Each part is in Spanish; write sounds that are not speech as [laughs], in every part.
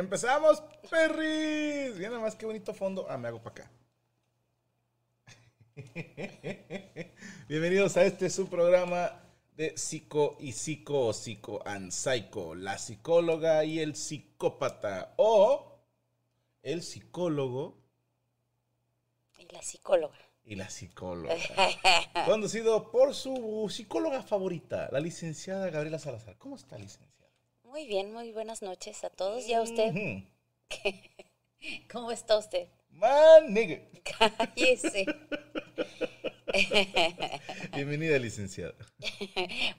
Empezamos, perris. Mira nada más qué bonito fondo. Ah, me hago para acá. [laughs] Bienvenidos a este su programa de psico y psico o psico and psycho, la psicóloga y el psicópata o el psicólogo Y la psicóloga. y la psicóloga. [laughs] Conducido por su psicóloga favorita, la licenciada Gabriela Salazar. ¿Cómo está, licenciada? Muy bien, muy buenas noches a todos. ¿Y a usted? [laughs] ¿Cómo está usted? Man, nigga. [laughs] Cállese. [laughs] Bienvenida, licenciada.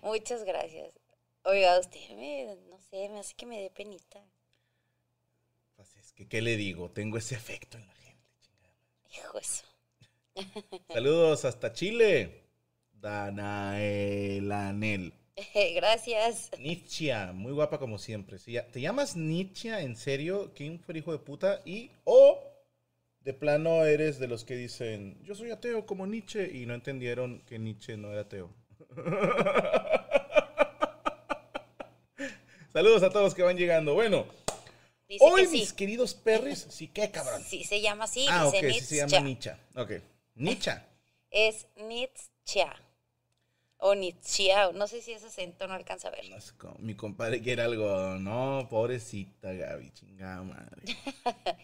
Muchas gracias. Oiga, usted me, no sé, me hace que me dé penita. Pues es que, ¿qué le digo? Tengo ese efecto en la gente. chingada. Hijo eso. Saludos hasta Chile. Danaelanel. [laughs] Gracias. Nietzsche, muy guapa como siempre. Ya- ¿Te llamas Nietzsche en serio? ¿Quién fue hijo de puta? Y o de plano eres de los que dicen, yo soy ateo como Nietzsche y no entendieron que Nietzsche no era ateo. [laughs] Saludos a todos que van llegando. Bueno, Dice hoy que sí. mis queridos perris, sí, qué cabrón. Sí, se llama así. ah, ok, dice sí se llama Nietzsche. Ok, Nietzsche. [laughs] Es Nietzsche. O Nietzsche. No sé si ese acento no alcanza a ver. No sé mi compadre quiere algo. No, pobrecita Gaby, chingada madre. [laughs]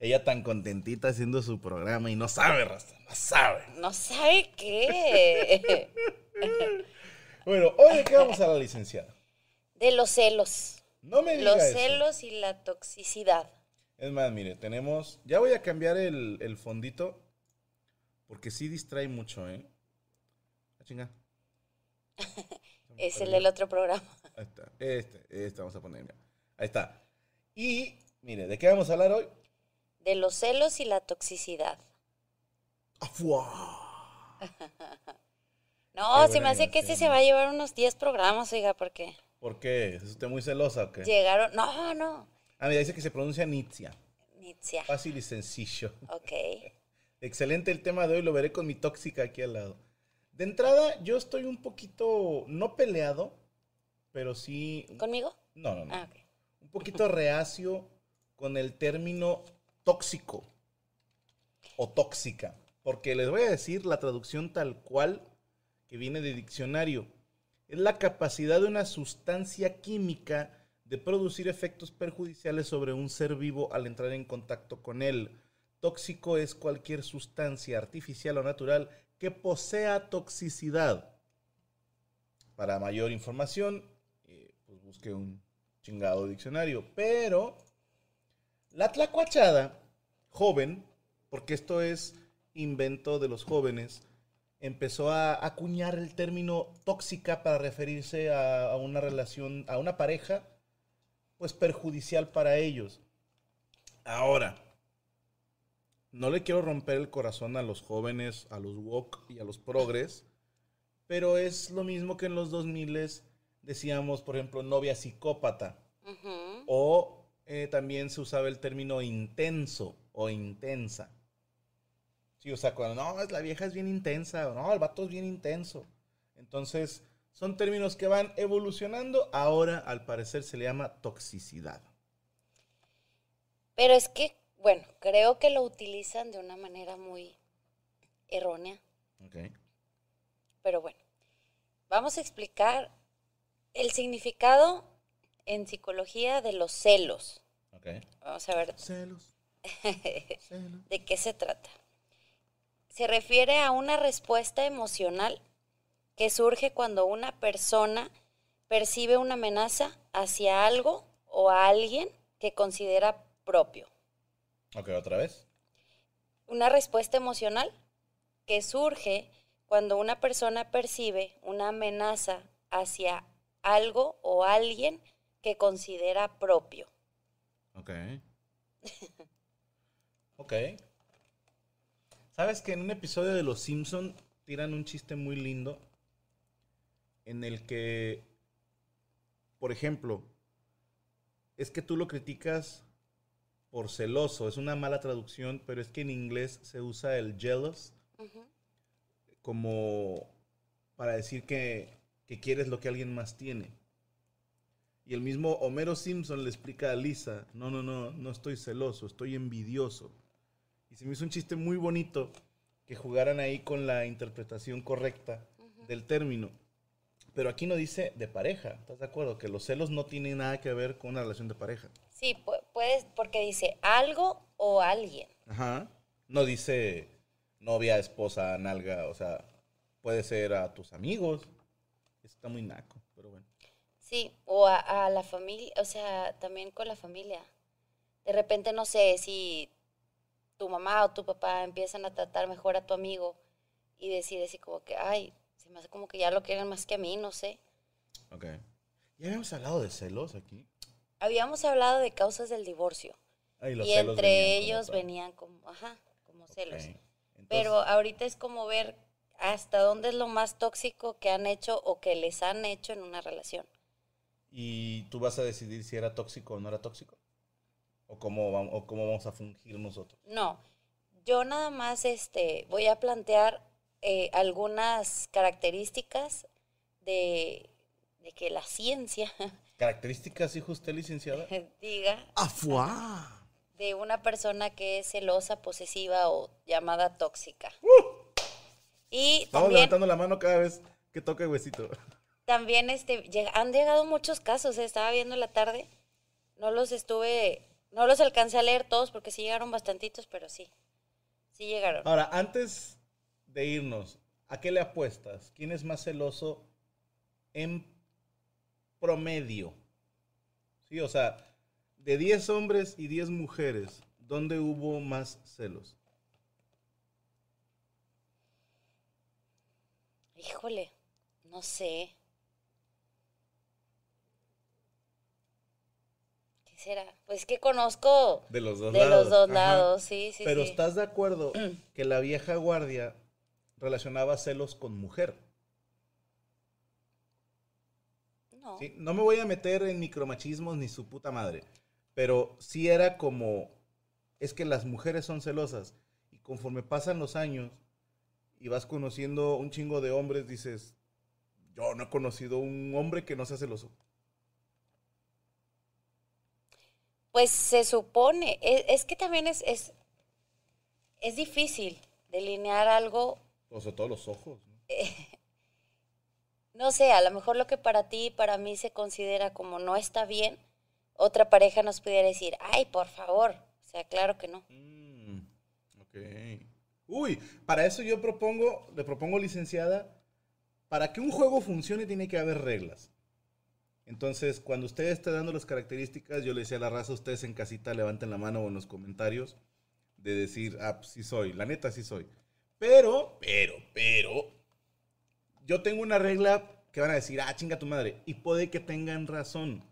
Ella tan contentita haciendo su programa y no sabe, Rasta, no sabe. No sabe qué. [laughs] Bueno, hoy qué vamos a la licenciada. De los celos. No me diga Los eso. celos y la toxicidad. Es más, mire, tenemos. Ya voy a cambiar el, el fondito. Porque sí distrae mucho, ¿eh? Ah, chinga. Es el del otro programa. Ahí está. Este, este vamos a poner. mira. Ahí está. Y, mire, ¿de qué vamos a hablar hoy? De los celos y la toxicidad. ¡Afuá! [laughs] No, se me hace que este se va a llevar unos 10 programas, oiga, porque ¿Por qué? ¿Es usted muy celosa o qué? llegaron. No, no. Ah, mira, dice que se pronuncia Nitzia. Nietzsche. Fácil y sencillo. Ok. [laughs] Excelente el tema de hoy, lo veré con mi tóxica aquí al lado. De entrada, yo estoy un poquito, no peleado, pero sí... ¿Conmigo? No, no, no. Ah. Un poquito reacio con el término tóxico o tóxica. Porque les voy a decir la traducción tal cual que viene de diccionario. Es la capacidad de una sustancia química de producir efectos perjudiciales sobre un ser vivo al entrar en contacto con él. Tóxico es cualquier sustancia artificial o natural que posea toxicidad. Para mayor información, eh, pues busque un chingado diccionario. Pero la tlacuachada, joven, porque esto es invento de los jóvenes, empezó a acuñar el término tóxica para referirse a, a una relación, a una pareja, pues perjudicial para ellos. Ahora, no le quiero romper el corazón a los jóvenes, a los woke y a los progres, pero es lo mismo que en los 2000 decíamos, por ejemplo, novia psicópata. O eh, también se usaba el término intenso o intensa. Sí, o sea, cuando no, es la vieja es bien intensa, o no, el vato es bien intenso. Entonces, son términos que van evolucionando. Ahora, al parecer, se le llama toxicidad. Pero es que, bueno, creo que lo utilizan de una manera muy errónea. Ok. Pero bueno, vamos a explicar el significado en psicología de los celos. Ok. Vamos a ver Celos. [laughs] celos. de qué se trata. Se refiere a una respuesta emocional que surge cuando una persona percibe una amenaza hacia algo o a alguien que considera propio. Ok, otra vez. Una respuesta emocional que surge cuando una persona percibe una amenaza hacia algo o alguien que considera propio. Ok. [laughs] ok. ¿Sabes que en un episodio de Los Simpson tiran un chiste muy lindo? En el que, por ejemplo, es que tú lo criticas por celoso. Es una mala traducción, pero es que en inglés se usa el jealous Ujú. como para decir que, que quieres lo que alguien más tiene. Y el mismo Homero Simpson le explica a Lisa, no, no, no, no estoy celoso, estoy envidioso. Y se me hizo un chiste muy bonito que jugaran ahí con la interpretación correcta del término. Pero aquí no dice de pareja, ¿estás de acuerdo? Que los celos no tienen nada que ver con una relación de pareja. Sí, puedes, porque dice algo o alguien. Ajá. No dice novia, esposa, nalga, o sea, puede ser a tus amigos. Eso está muy naco, pero bueno. Sí, o a, a la familia, o sea, también con la familia. De repente, no sé, si tu mamá o tu papá empiezan a tratar mejor a tu amigo y decir así como que, ay, se me hace como que ya lo quieren más que a mí, no sé. Ok. Ya habíamos hablado de celos aquí. Habíamos hablado de causas del divorcio y entre venían ellos venían como, ajá, como celos. Entonces, Pero ahorita es como ver hasta dónde es lo más tóxico que han hecho o que les han hecho en una relación. ¿Y tú vas a decidir si era tóxico o no era tóxico? ¿O cómo, vam- o cómo vamos a fungir nosotros? No, yo nada más este, voy a plantear eh, algunas características de, de que la ciencia [laughs] ¿Características, hijo usted, licenciada? [laughs] diga ¡Afuá! de una persona que es celosa, posesiva o llamada tóxica. Y Estamos también, levantando la mano cada vez que toca el huesito. también este, han llegado muchos casos, eh, estaba viendo en la tarde, no los estuve, no los alcancé a leer todos porque sí llegaron bastantitos, pero sí, sí llegaron. Ahora, antes de irnos, ¿a qué le apuestas? ¿Quién es más celoso en promedio? Sí, o sea, de 10 hombres y 10 mujeres, ¿dónde hubo más celos? Híjole, no sé. ¿Qué será? Pues que conozco De los dos de lados. los dos lados, sí, sí, Pero sí. ¿estás de acuerdo [clears throat] que la vieja guardia relacionaba celos con mujer? No. ¿sí? No me voy a meter en micromachismos ni su puta madre, pero sí era como, es que las mujeres son celosas y conforme pasan los años y vas conociendo un chingo de hombres, dices, yo no he conocido un hombre que no sea celoso. Pues se supone, e- es, que también es, es, es difícil delinear algo, O sobre todo los ojos. ¿no? [laughs] no sé, a lo mejor lo que para ti y para mí se considera como no está bien, otra pareja nos pudiera decir, ay, por favor, o sea, claro que no. Mm. Uy, para eso yo propongo, le propongo, licenciada, para que un juego funcione tiene que haber reglas. Entonces, cuando usted esté dando las características, yo le decía a la raza, ustedes en casita levanten la mano o en los comentarios de decir, ah, pues sí soy, la neta sí soy. Pero, pero, pero, yo tengo una regla que van a decir, ah, chinga tu madre, y puede que tengan razón.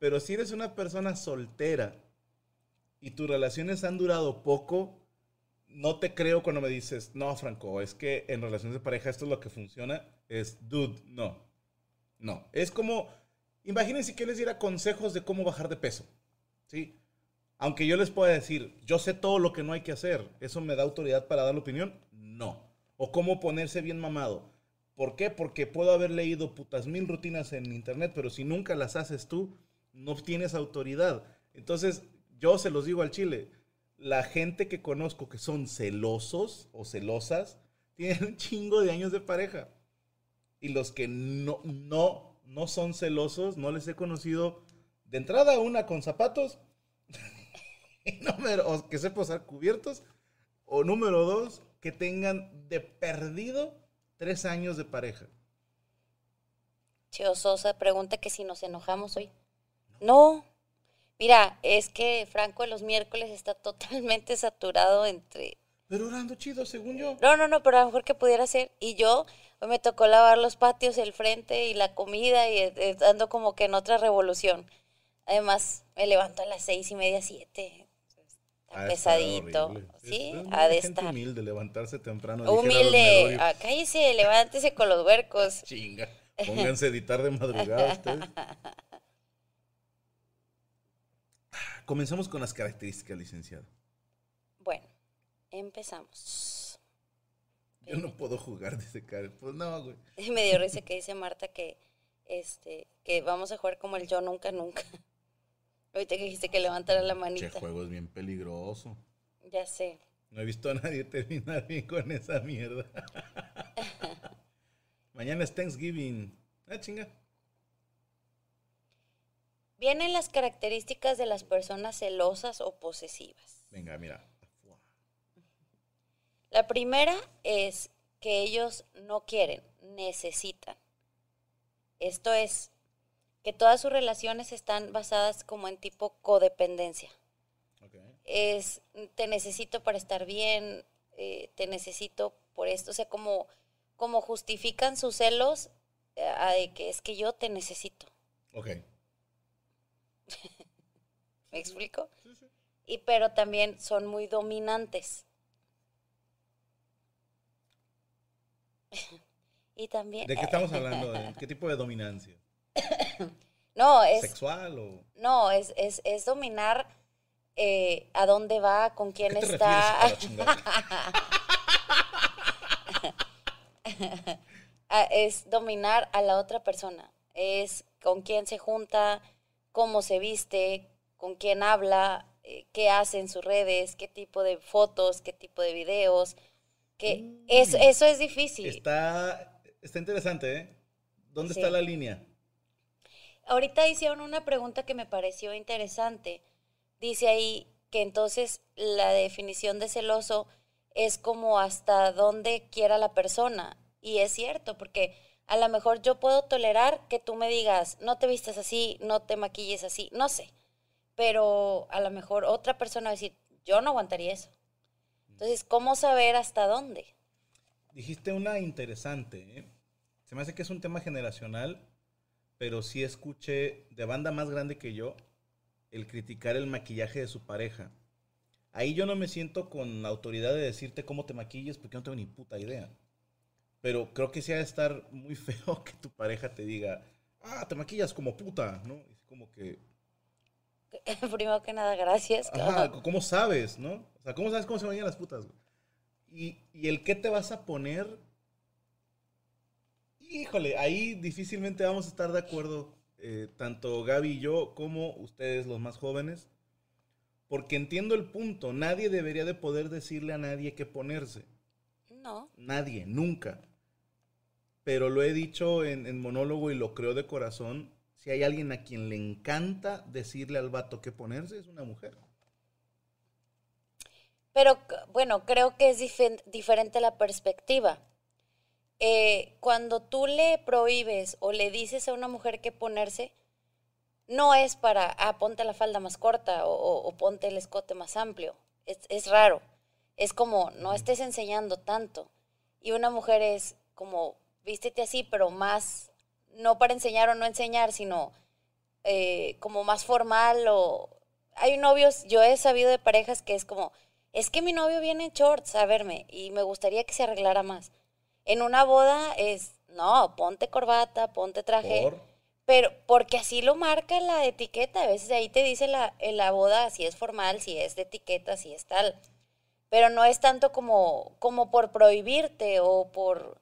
Pero si eres una persona soltera y tus relaciones han durado poco, no te creo cuando me dices, no, Franco, es que en relaciones de pareja esto es lo que funciona. Es, dude, no. No. Es como, imagínense que les diera consejos de cómo bajar de peso. ¿Sí? Aunque yo les pueda decir, yo sé todo lo que no hay que hacer, ¿eso me da autoridad para dar la opinión? No. O cómo ponerse bien mamado. ¿Por qué? Porque puedo haber leído putas mil rutinas en internet, pero si nunca las haces tú, no tienes autoridad. Entonces, yo se los digo al chile, la gente que conozco que son celosos o celosas, [laughs] tienen un chingo de años de pareja. Y los que no, no, no son celosos, no les he conocido de entrada una con zapatos, [laughs] número, o que sepa usar cubiertos, o número dos, que tengan de perdido tres años de pareja. Chio Sosa pregunta que si nos enojamos hoy. No. Mira, es que Franco de los miércoles está [laughs] totalmente saturado entre... Pero orando chido, según yo. No, no, no, pero a lo mejor que pudiera ser. Y yo, hoy me tocó lavar los patios, el frente y la comida y eh, ando como que en otra revolución. Además, me levanto a las seis y media, siete. Está pesadito. Sí, ha de estar. humilde levantarse temprano. Humilde. Ah, cállese, levántese con los huercos. [laughs] Chinga. Pónganse a editar de madrugada ustedes. [laughs] Comenzamos con las características, licenciado. Bueno, empezamos. Yo no puedo jugar de ese cara. Pues no, güey. [laughs] Me dio risa que dice Marta que, este, que vamos a jugar como el yo nunca, nunca. Ahorita que dijiste que levantara la manita. Ese juego es bien peligroso. Ya sé. No he visto a nadie terminar bien con esa mierda. [laughs] Mañana es Thanksgiving. Ah, chinga. Vienen las características de las personas celosas o posesivas. Venga, mira. La primera es que ellos no quieren, necesitan. Esto es que todas sus relaciones están basadas como en tipo codependencia. Es, te necesito para estar bien, eh, te necesito por esto, o sea, como, como justifican sus celos eh, de que es que yo te necesito. Ok. [laughs] ¿Me explico? Y pero también son muy dominantes. [laughs] y también... ¿De qué estamos [laughs] hablando? ¿Qué tipo de dominancia? [laughs] no, es... ¿Sexual o...? No, es, es, es dominar eh, a dónde va, con quién está. [laughs] [laughs] es dominar a la otra persona. Es con quién se junta, cómo se viste, con quién habla, eh, qué hace en sus redes, qué tipo de fotos, qué tipo de videos. Que mm. eso es difícil. Está, está interesante, ¿eh? ¿Dónde está la línea? Ahorita hicieron una pregunta que me pareció interesante. Dice ahí que entonces la definición de celoso es como hasta dónde quiera la persona. Y es cierto, porque a lo mejor yo puedo tolerar que tú me digas, no te vistas así, no te maquilles así, no sé. Pero a lo mejor otra persona va a decir, yo no aguantaría eso. Entonces, ¿cómo saber hasta dónde? Dijiste una interesante. ¿eh? Se me hace que es un tema generacional, pero sí escuché de banda más grande que yo el criticar el maquillaje de su pareja. Ahí yo no me siento con autoridad de decirte cómo te maquilles porque no tengo ni puta idea. Pero creo que sí ha de estar muy [laughs] feo que tu pareja te diga, ah, te maquillas como puta, ¿no? Es como que... [laughs] Primero que nada, gracias. Ajá, ¿cómo sabes, no? O sea, ¿cómo sabes cómo se bañan las putas? Y, y el qué te vas a poner, híjole, ahí difícilmente vamos a estar de acuerdo, eh, tanto Gaby y yo, como ustedes los más jóvenes, porque entiendo el punto, nadie debería de poder decirle a nadie qué ponerse. No. Nadie, nunca pero lo he dicho en, monólogo y lo creo de corazón, si hay alguien a quien le encanta decirle al vato qué ponerse, es una mujer. Pero bueno, creo que es diferente la perspectiva. Eh, cuando tú le prohíbes o le dices a una mujer que ponerse, no es para, ah, ponte la falda más corta o, ponte el escote más amplio. Es, es raro. Es como, no estés enseñando tanto. Y una mujer es como, vístete así, pero más, no para enseñar o no enseñar, sino eh, como más formal o... Hay novios, yo he sabido de parejas que es como, es que mi novio viene en shorts a verme y me gustaría que se arreglara más. En una boda es, no, ponte corbata, ponte traje. Por. Pero porque así lo marca la etiqueta, a veces ahí te dice la, en la boda si es formal, si es de etiqueta, si es tal. Pero no es tanto como, como por prohibirte o por,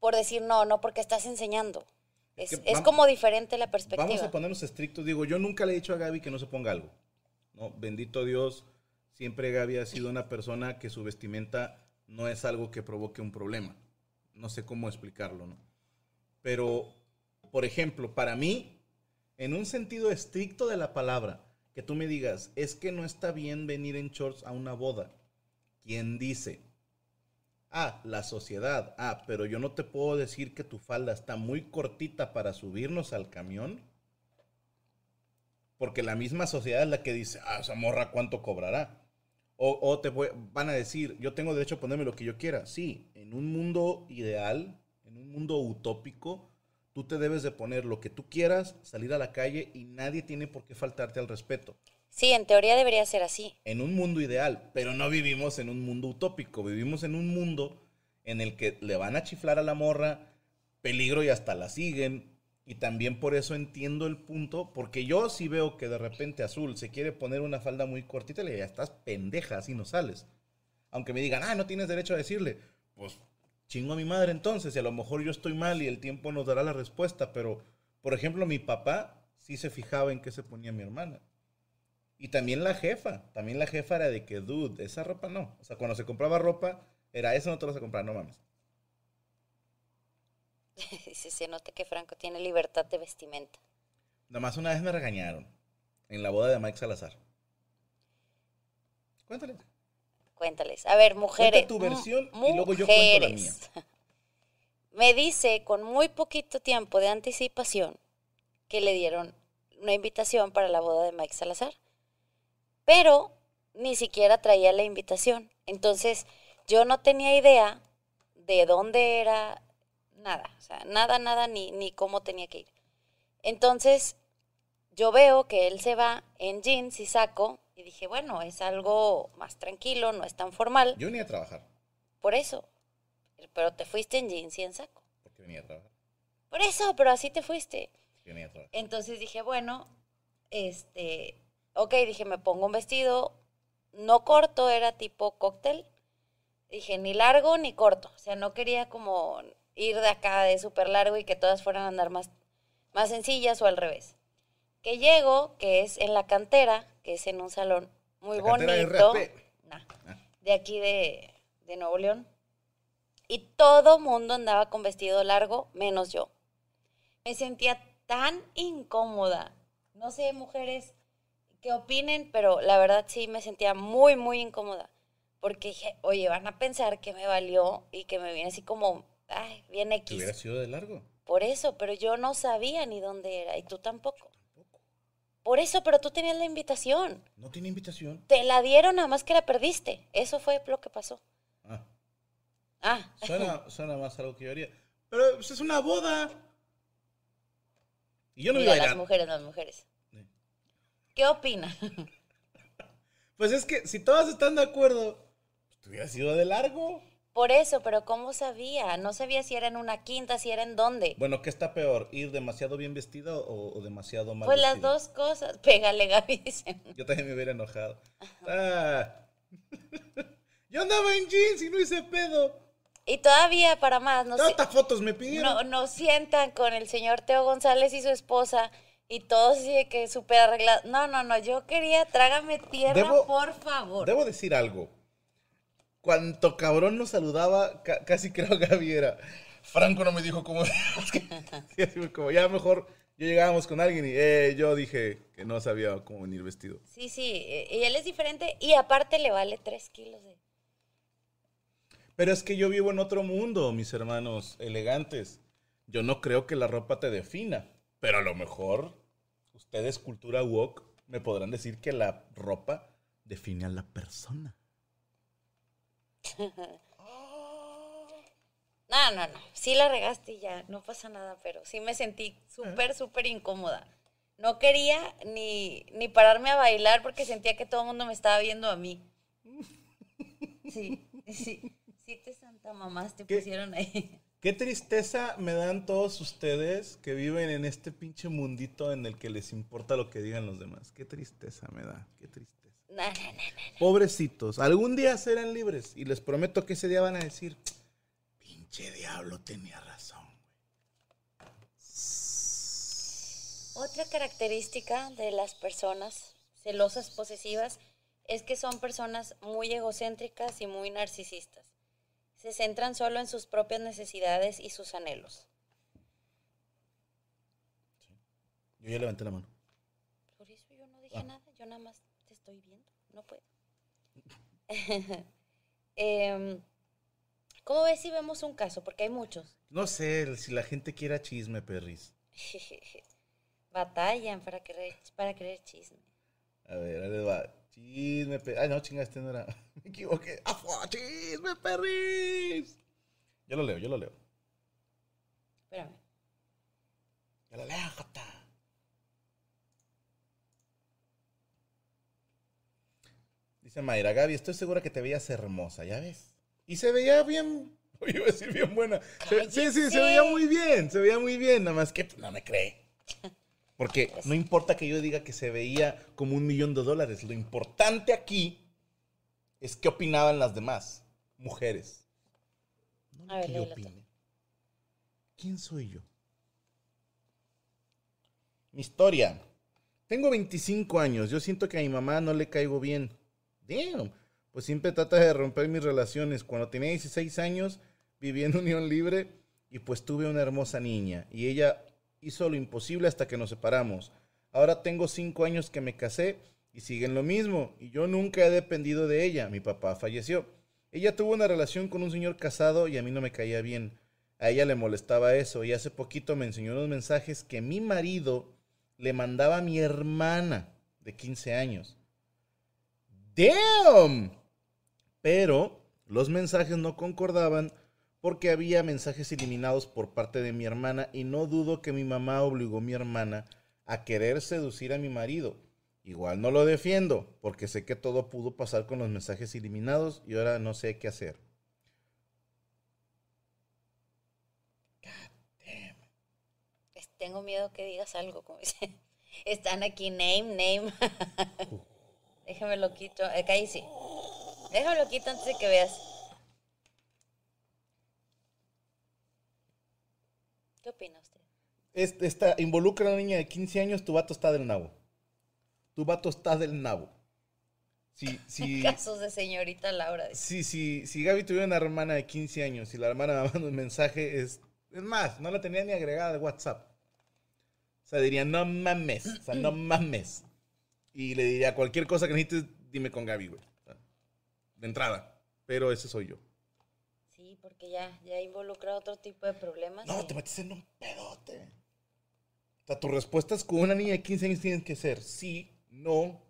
por decir no, no, porque estás enseñando. Es, como diferente la perspectiva. Vamos a ponernos estrictos. Digo, yo nunca le he dicho a Gaby que no se ponga algo. ¿no? Bendito Dios, siempre Gaby ha sido una persona que su vestimenta no es algo que provoque un problema. No sé cómo explicarlo, ¿no? Pero, por ejemplo, para mí, en un sentido estricto de la palabra, que tú me digas, es que no está bien venir en shorts a una boda. ¿Quién dice? Ah, la sociedad. Ah, pero yo no te puedo decir que tu falda está muy cortita para subirnos al camión. Porque la misma sociedad es la que dice, ah, esa morra, ¿cuánto cobrará? O, o te voy- van a decir, yo tengo derecho a ponerme lo que yo quiera. Sí, en un mundo ideal, en un mundo utópico, tú te debes de poner lo que tú quieras, salir a la calle y nadie tiene por qué faltarte al respeto Sí, en teoría debería ser así. en un mundo ideal, pero no vivimos en un mundo utópico, vivimos en un mundo en el que le van a chiflar a la morra, peligro y hasta la siguen. Y también por eso entiendo el punto, porque yo sí veo que de repente Azul se quiere poner una falda muy cortita, le digo, ya estás pendeja, así no sales. Aunque me digan, ah, no tienes derecho a decirle, pues chingo a mi madre entonces, y a lo mejor yo estoy mal y el tiempo nos dará la respuesta, pero, por ejemplo, mi papá sí se fijaba en qué se ponía mi hermana. Y también la jefa, también la jefa era de que, dude, esa ropa no. O sea, cuando se compraba ropa, era eso no te vas a comprar, no mames. [laughs] Sí, se nota que Franco tiene libertad de vestimenta. Nada más una vez me regañaron en la boda de Mike Salazar. Cuéntale. Cuéntales. A ver, mujeres. tu versión y luego yo cuento la mujeres. [laughs] Me dice con muy poquito tiempo de anticipación que le dieron una invitación para la boda de Mike Salazar. Pero ni siquiera traía la invitación. Entonces, yo no tenía idea de dónde era, nada. O sea, nada, nada, ni, ni cómo tenía que ir. Entonces, yo veo que él se va en jeans y saco y dije, bueno, es algo más tranquilo, no es tan formal. Yo venía a trabajar, Por eso. Pero te fuiste en jeans y en saco. porque venía a trabajar. Por eso, pero así te fuiste. porque venía a trabajar. Entonces dije, bueno, este, ok, dije, me pongo un vestido, no corto, era tipo cóctel. Dije, ni largo ni corto. O sea, no quería como ir de acá de súper largo y que todas fueran a andar más, más sencillas o al revés. Que llego, que es en la cantera, que es en un salón muy La de bonito. RAP. Nah, Ah. de aquí de, de Nuevo León. Y todo mundo andaba con vestido largo, menos yo. Me sentía tan incómoda. No sé, mujeres, qué opinen, pero la verdad sí me sentía muy, muy incómoda. Porque dije, oye, van a pensar que me valió y que me viene así como, ay, bien Que hubiera X. sido de largo. Por eso, pero yo no sabía ni dónde era y tú tampoco. Por eso, pero tú tenías la invitación. No tiene invitación. Te la dieron, nada más que la perdiste. Eso fue lo que pasó. Ah, Ah, suena, suena más algo que yo haría. Pero pues, es una boda. Y yo no mira, iba a las mujeres, las mujeres. Sí. ¿Qué opinan? [laughs] Pues es que si todas están de acuerdo, pues, te hubiera sido de largo. Por eso, pero ¿cómo sabía? No sabía si era en una quinta, si era en dónde. Bueno, ¿qué está peor? ¿Ir demasiado bien vestido o, o demasiado mal Pues las dos cosas. [laughs] Pégale, Gaby. Yo también me hubiera enojado. Ah. [laughs] Yo andaba en jeans y no hice pedo. Y todavía, para más, no, si- Tantas fotos me pidieron. no, no sientan con el señor Teo González y su esposa y todos así de que súper arreglados. No, no, no, yo quería, trágame tierra, Debo- por favor. Debo decir algo. Cuanto cabrón nos saludaba, ca- casi creo [laughs] Gaby era. Franco no me dijo cómo. [laughs] como ya mejor Yo llegábamos con alguien y eh, yo dije que no sabía cómo venir vestido. Sí, sí, eh, y él es diferente y aparte le vale tres kilos de... Pero es que yo vivo en otro mundo, mis hermanos elegantes. Yo no creo que la ropa te defina, pero a lo mejor ustedes, cultura woke, me podrán decir que la ropa define a la persona. [laughs] No, no, no. Sí la regaste y ya, no pasa nada, pero sí me sentí súper, súper incómoda. No quería ni, ni pararme a bailar porque sentía que todo el mundo me estaba viendo a mí. [laughs] Sí, sí. Sí te santa mamás te ¿Qué? pusieron ahí. Qué tristeza me dan todos ustedes que viven en este pinche mundito en el que les importa lo que digan los demás. Qué tristeza me da, qué tristeza. No, no, no, no. Pobrecitos, algún día serán libres y les prometo que ese día van a decir, pinche diablo tenía razón. Otra característica de las personas celosas posesivas es que son personas muy egocéntricas y muy narcisistas. Se centran solo en sus propias necesidades y sus anhelos. Yo ya levanté la mano. Por eso yo no dije Ah. nada, yo nada más estoy viendo, no puedo. [laughs] Em, ¿Cómo ves si vemos un caso? Porque hay muchos. No sé si la gente quiera chisme, perris. [laughs] Batallan para querer, para querer chisme. A ver, ahí va. Chisme, perris. Ay, no, chinga, este no era. [laughs] Me equivoqué. ¡Afua! ¡Chisme, perris! Yo lo leo, yo lo leo. Espérame. Yo lo leo, Jota. Dice Mayra, Gaby, estoy segura que te veías hermosa, ¿ya ves? Y se veía bien, [laughs] iba a decir bien buena. Se- sí, sí, se veía muy bien, se veía muy bien, nada más que pues, no me cree. Porque [laughs] no importa que yo diga que se veía como un millón de dólares, lo importante aquí es qué opinaban las demás mujeres. No A ver, que yo léelo tú. opine. ¿Quién soy yo? Mi historia. Tengo 25 años. Yo siento que a mi mamá no le caigo bien. Damn. Pues siempre trata de romper mis relaciones. Cuando tenía 16 años, viví en [laughs] unión libre y pues tuve una hermosa niña. Y ella hizo lo imposible hasta que nos separamos. Ahora tengo 5 años que me casé y siguen lo mismo. Y yo nunca he dependido de ella. Mi papá falleció. Ella tuvo una relación con un señor casado y a mí no me caía bien. A ella le molestaba eso y hace poquito me enseñó unos mensajes que mi marido le mandaba a mi hermana de 15 años. ¡Damn! Pero los mensajes no concordaban porque había mensajes eliminados por parte de mi hermana y no dudo que mi mamá obligó a mi hermana a querer seducir a mi marido. Igual no lo defiendo porque sé que todo pudo pasar con los mensajes eliminados y ahora no sé qué hacer. Es- Tengo miedo que digas algo, como dice. [laughs] Están aquí, name, name. [laughs] Déjame lo quito. Acá ahí sí. Déjame lo quito antes de que veas. ¿Qué opina usted? Esta, involucra a una niña de 15 años, tu vato está del nabo. Tu vato está del nabo. Si, si, [laughs] Casos de señorita Laura. dice. si, si, si Gaby tuviera una hermana de 15 años y la hermana me manda un mensaje, es, es más, no la tenía ni agregada de WhatsApp. O sea, diría, no mames, o sea, no [clears throat] mames. Y le diría, cualquier cosa que necesites, dime con Gaby, güey. De entrada. Pero ese soy yo. Sí, porque ya, ya involucra otro tipo de problemas. No, y- te metes en un pedote. O sea, tus respuestas con una niña de 15 años tienen que ser sí, no,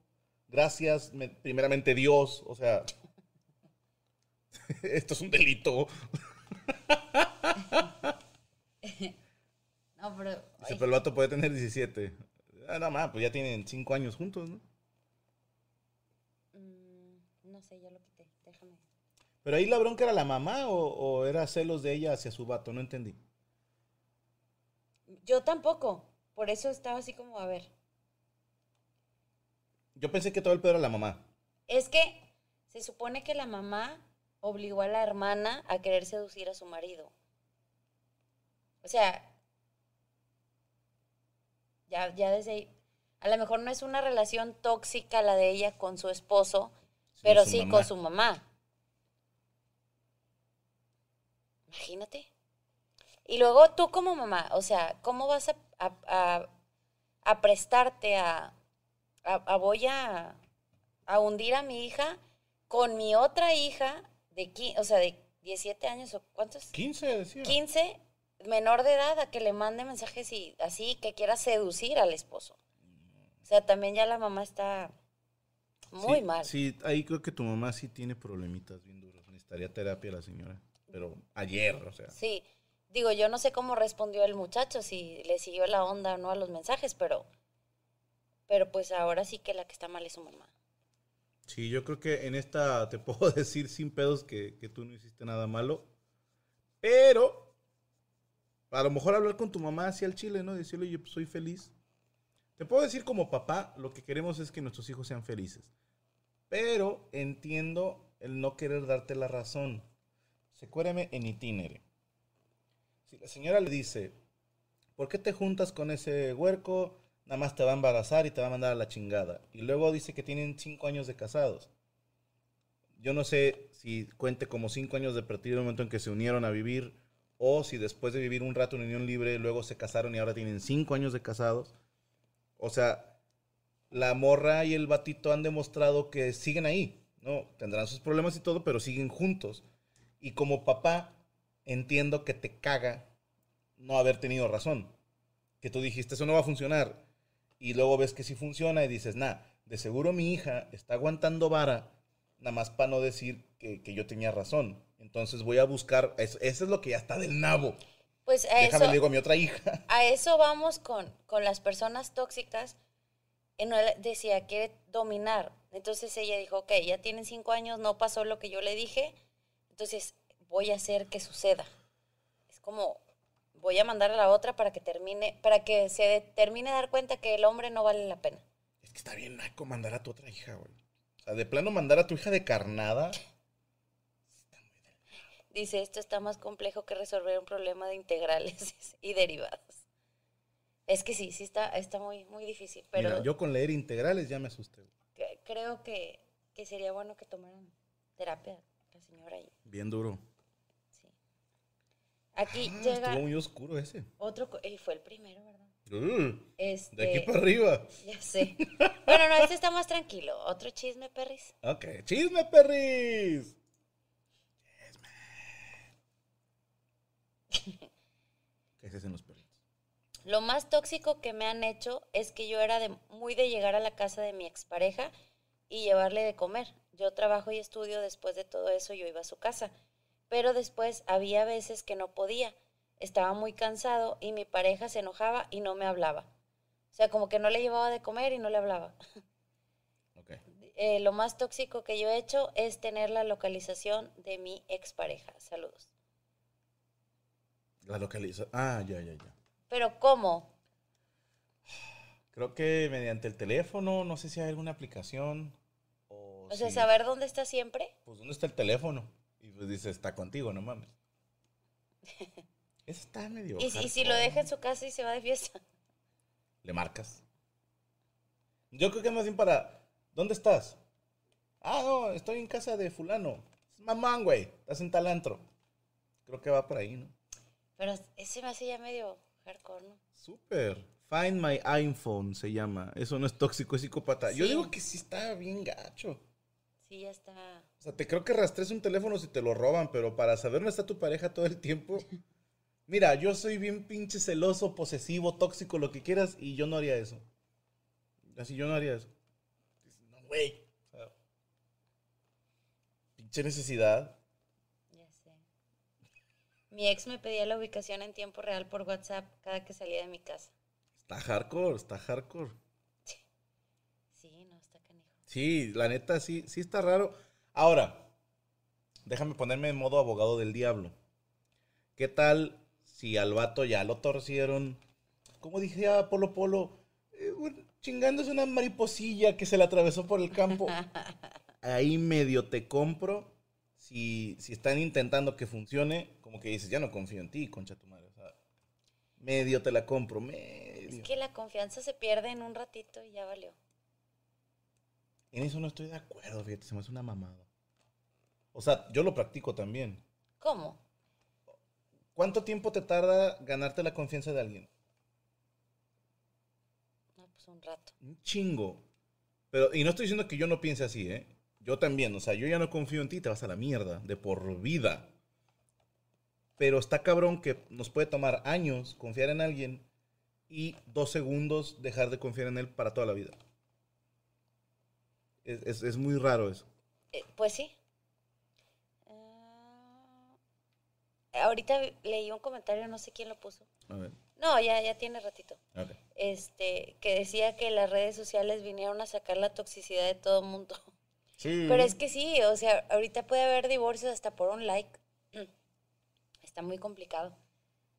gracias, me- primeramente Dios. O sea, [laughs] esto es un delito. [laughs] No, pero. Dice, pero el vato puede tener 17. Ah, no, más, pues ya tienen 5 años juntos, ¿no? mm, no sé, ya lo quité. Déjame. Pero ahí la bronca era la mamá o, o era celos de ella hacia su vato, no entendí. Yo tampoco. Por eso estaba así como, a ver. Yo pensé que todo el pedo era la mamá. Es que se supone que la mamá obligó a la hermana a querer seducir a su marido. O sea, ya, ya desde ahí. A lo mejor no es una relación tóxica la de ella con su esposo, pero su sí mamá. con su mamá. Imagínate. Y luego tú como mamá, o sea, ¿cómo vas a, a- a a prestarte a, a, a voy a, hundir a mi hija con mi otra hija de, o sea, de 17 años o cuántos? 15 decía. 15, menor de edad, a que le mande mensajes y así, que quiera seducir al esposo. O sea, también ya la mamá está muy Sí, mal. Sí, ahí creo que tu mamá sí tiene problemitas bien duros. Necesitaría terapia la señora. Pero ayer, o sea. Sí, digo, yo no sé cómo respondió el muchacho, si le siguió la onda o no a los mensajes, pero, pero pues ahora sí que la que está mal es su mamá. Sí, yo creo que en esta te [laughs] puedo decir sin pedos que, que tú no hiciste nada malo. Pero a lo mejor hablar con tu mamá hacia el chile, ¿no? Decirle, oye, pues soy feliz. Te puedo decir como papá, lo que queremos es que nuestros hijos sean felices. Pero entiendo el no querer darte la razón. Secuérame en itinere. Si la señora le dice, ¿por qué te juntas con ese huerco? Nada más te va a embarazar y te va a mandar a la chingada. Y luego dice que tienen cinco años de casados. Yo no sé si cuente como cinco años de partir del momento en que se unieron a vivir o si después de vivir un rato en unión libre luego se casaron y ahora tienen cinco años de casados. O sea, la morra y el batito han demostrado que siguen ahí, ¿no? Tendrán sus problemas y todo, pero siguen juntos. Y como papá, entiendo que te caga no haber tenido razón. Que tú dijiste, eso no va a funcionar. Y luego ves que sí funciona y dices, nah, de seguro mi hija está aguantando vara, nada más para no decir que, que yo tenía razón. Entonces voy a buscar, eso, eso es lo que ya está del nabo. Pues a Déjame eso, le digo a mi otra hija. [laughs] a eso vamos con, con las personas tóxicas. En el- decía, quiere dominar. Entonces ella dijo, ok, ya tienen cinco años, no pasó lo que yo le dije, entonces voy a hacer que suceda. Es como, voy a mandar a la otra para que termine, para que se termine de dar cuenta que el hombre no vale la pena. Es que está bien naco mandar a tu otra hija, güey. O sea, de plano mandar a tu hija de carnada. [laughs] Dice, esto está más complejo que resolver un problema de integrales [laughs] y derivados. Es que sí, sí está, está muy, muy difícil, pero Mira, yo con leer integrales ya me asusté. que- creo que, que sería bueno que tomaran terapia la señora ahí. Bien duro. Sí. Aquí Ah, llega Estuvo muy oscuro ese. otro, y fue el primero, ¿verdad? Uh, Este, de aquí para arriba. Ya sé. Bueno, no, este está más tranquilo. Otro chisme, perris. Ok, chisme, perris. [laughs] ¿Qué los perritos? Lo más tóxico que me han hecho es que yo era de, muy de llegar a la casa de mi expareja y llevarle de comer. Yo trabajo y estudio, después de todo eso yo iba a su casa. Pero después había veces que no podía. Estaba muy cansado y mi pareja se enojaba y no me hablaba. O sea, como que no le llevaba de comer y no le hablaba. [laughs] Eh, lo más tóxico que yo he hecho es tener la localización de mi expareja. Saludos. La localiza. Ah, ya, ya, ya. Pero ¿cómo? Creo que mediante el teléfono, no sé si hay alguna aplicación. O, O sea, si- saber dónde está siempre. Pues, ¿dónde está el teléfono? Y pues dice, está contigo, no mames. [laughs] Eso está medio. Y, si- y si lo deja en su casa y se va de fiesta. Le marcas. Yo creo que más bien para. ¿Dónde estás? Ah, no, estoy en casa de Fulano. Es mamán, güey. Estás en talantro. Creo que va por ahí, ¿no? Pero ese me hace ya medio hardcore, ¿no? Súper. Find my iPhone se llama. Eso no es tóxico, es psicópata. Yo digo que sí está bien gacho. Sí, ya está. O sea, te creo que rastres un teléfono si te lo roban, pero para saber dónde está tu pareja todo el tiempo. [laughs] Mira, yo soy bien pinche celoso, posesivo, tóxico, lo que quieras, y yo no haría eso. Así yo no haría eso. No, güey. O sea, pinche necesidad. Mi ex me pedía la ubicación en tiempo real por WhatsApp cada que salía de mi casa. Está hardcore, está hardcore. Sí, no, está canijo. Sí, la neta, sí, sí está raro. Ahora, déjame ponerme en modo abogado del diablo. ¿Qué tal si al vato ya lo torcieron? Como dije a Polo Polo, eh, chingándose una mariposilla que se le atravesó por el campo. [laughs] Ahí medio te compro. Si, si están intentando que funcione, como que dices, ya no confío en ti, concha tu madre. O sea, medio te la compro, medio. Es que la confianza se pierde en un ratito y ya valió. En eso no estoy de acuerdo, fíjate, se me hace una mamada. O sea, yo lo practico también. ¿Cómo? ¿Cuánto tiempo te tarda ganarte la confianza de alguien? No, un rato. Un chingo. Pero, y no estoy diciendo que yo no piense así, ¿eh? Yo también, o sea, yo ya no confío en ti, te vas a la mierda, de por vida. Pero está cabrón que nos puede tomar años confiar en alguien y dos segundos dejar de confiar en él para toda la vida. Es, es- es muy raro eso. Eh, pues sí. Ah, ahorita leí un comentario, no sé quién lo puso. A ver. No, ya, ya tiene ratito. ok. Este, que decía que las redes sociales vinieron a sacar la toxicidad de todo el mundo. [laughs] Sí. Pero es que sí, o sea, ahorita puede haber divorcios hasta por un like. [clears throat] Está muy complicado.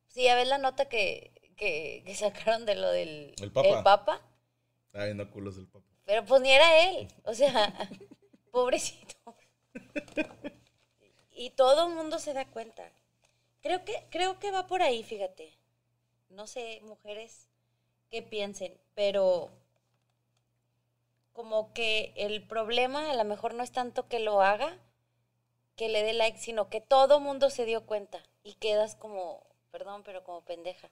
Sí, ya ves la nota que, que, que sacaron de lo del El Papa. Papa, Está viendo culos del papá. pero pues ni era él, o sea, [laughs] pobrecito. Y todo el mundo se da cuenta. Creo que, creo que va por ahí, fíjate. No sé, mujeres, qué piensen, pero como que el problema a lo mejor no es tanto que lo haga, que le dé like, sino que todo mundo se dio cuenta y quedas como, perdón, pero como pendeja.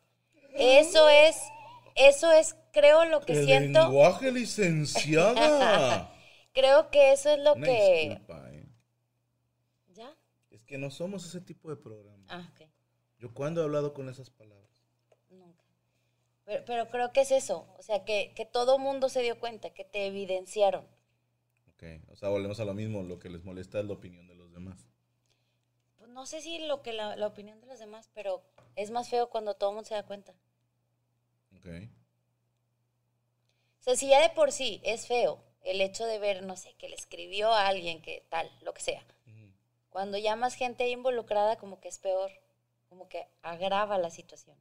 Eso es, eso es, creo lo que El siento. lenguaje, licenciada. [laughs] Creo que eso es lo Una que. disculpa, ¿eh? ¿Ya? Es que no somos ese tipo de programa. Ah, ok. Yo cuando he hablado con esas palabras. Pero, pero creo que es eso. O sea, que, que todo mundo se dio cuenta, que te evidenciaron. Ok, o sea, volvemos a lo mismo, lo que les molesta es la opinión de los demás. Pues no sé si lo que la, la opinión de los demás, pero es más feo cuando todo el mundo se da cuenta. Ok. O sea, si ya de por sí es feo el hecho de ver, no sé, que le escribió a alguien que tal, lo que sea. Cuando ya más gente involucrada, como que es peor. Como que agrava la situación.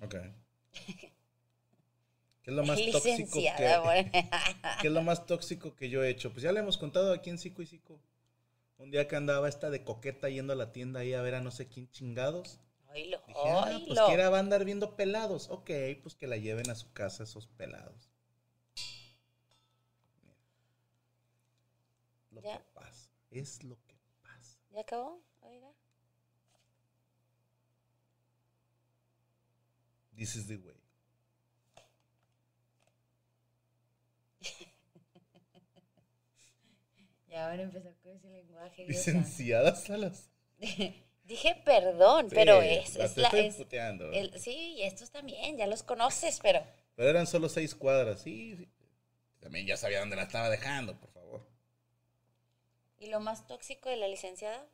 Ok. ¿Qué es lo más [laughs] tóxico que, bueno. [laughs] ¿Qué es lo más tóxico que yo he hecho? Pues ya le hemos contado aquí en Cico y Cico. Un día que andaba esta de coqueta yendo a la tienda ahí a ver a no sé quién chingados. Oílo, Dije, ah, pues oílo. que era va a andar viendo pelados. Ok, pues que la lleven a su casa esos pelados. Lo Ya. que pasa. Es lo que pasa. ¿Ya acabó? Oiga. This is the way. Ya ahora empezó con ese lenguaje. Licenciada Salas. [laughs] Dije perdón, pero es, la es te la. estoy es- puteando. el- sí, y estos también, ya los conoces, pero. Pero eran solo seis cuadras. Sí, sí. También ya sabía dónde la estaba dejando, por favor. ¿Y lo más tóxico de la licenciada?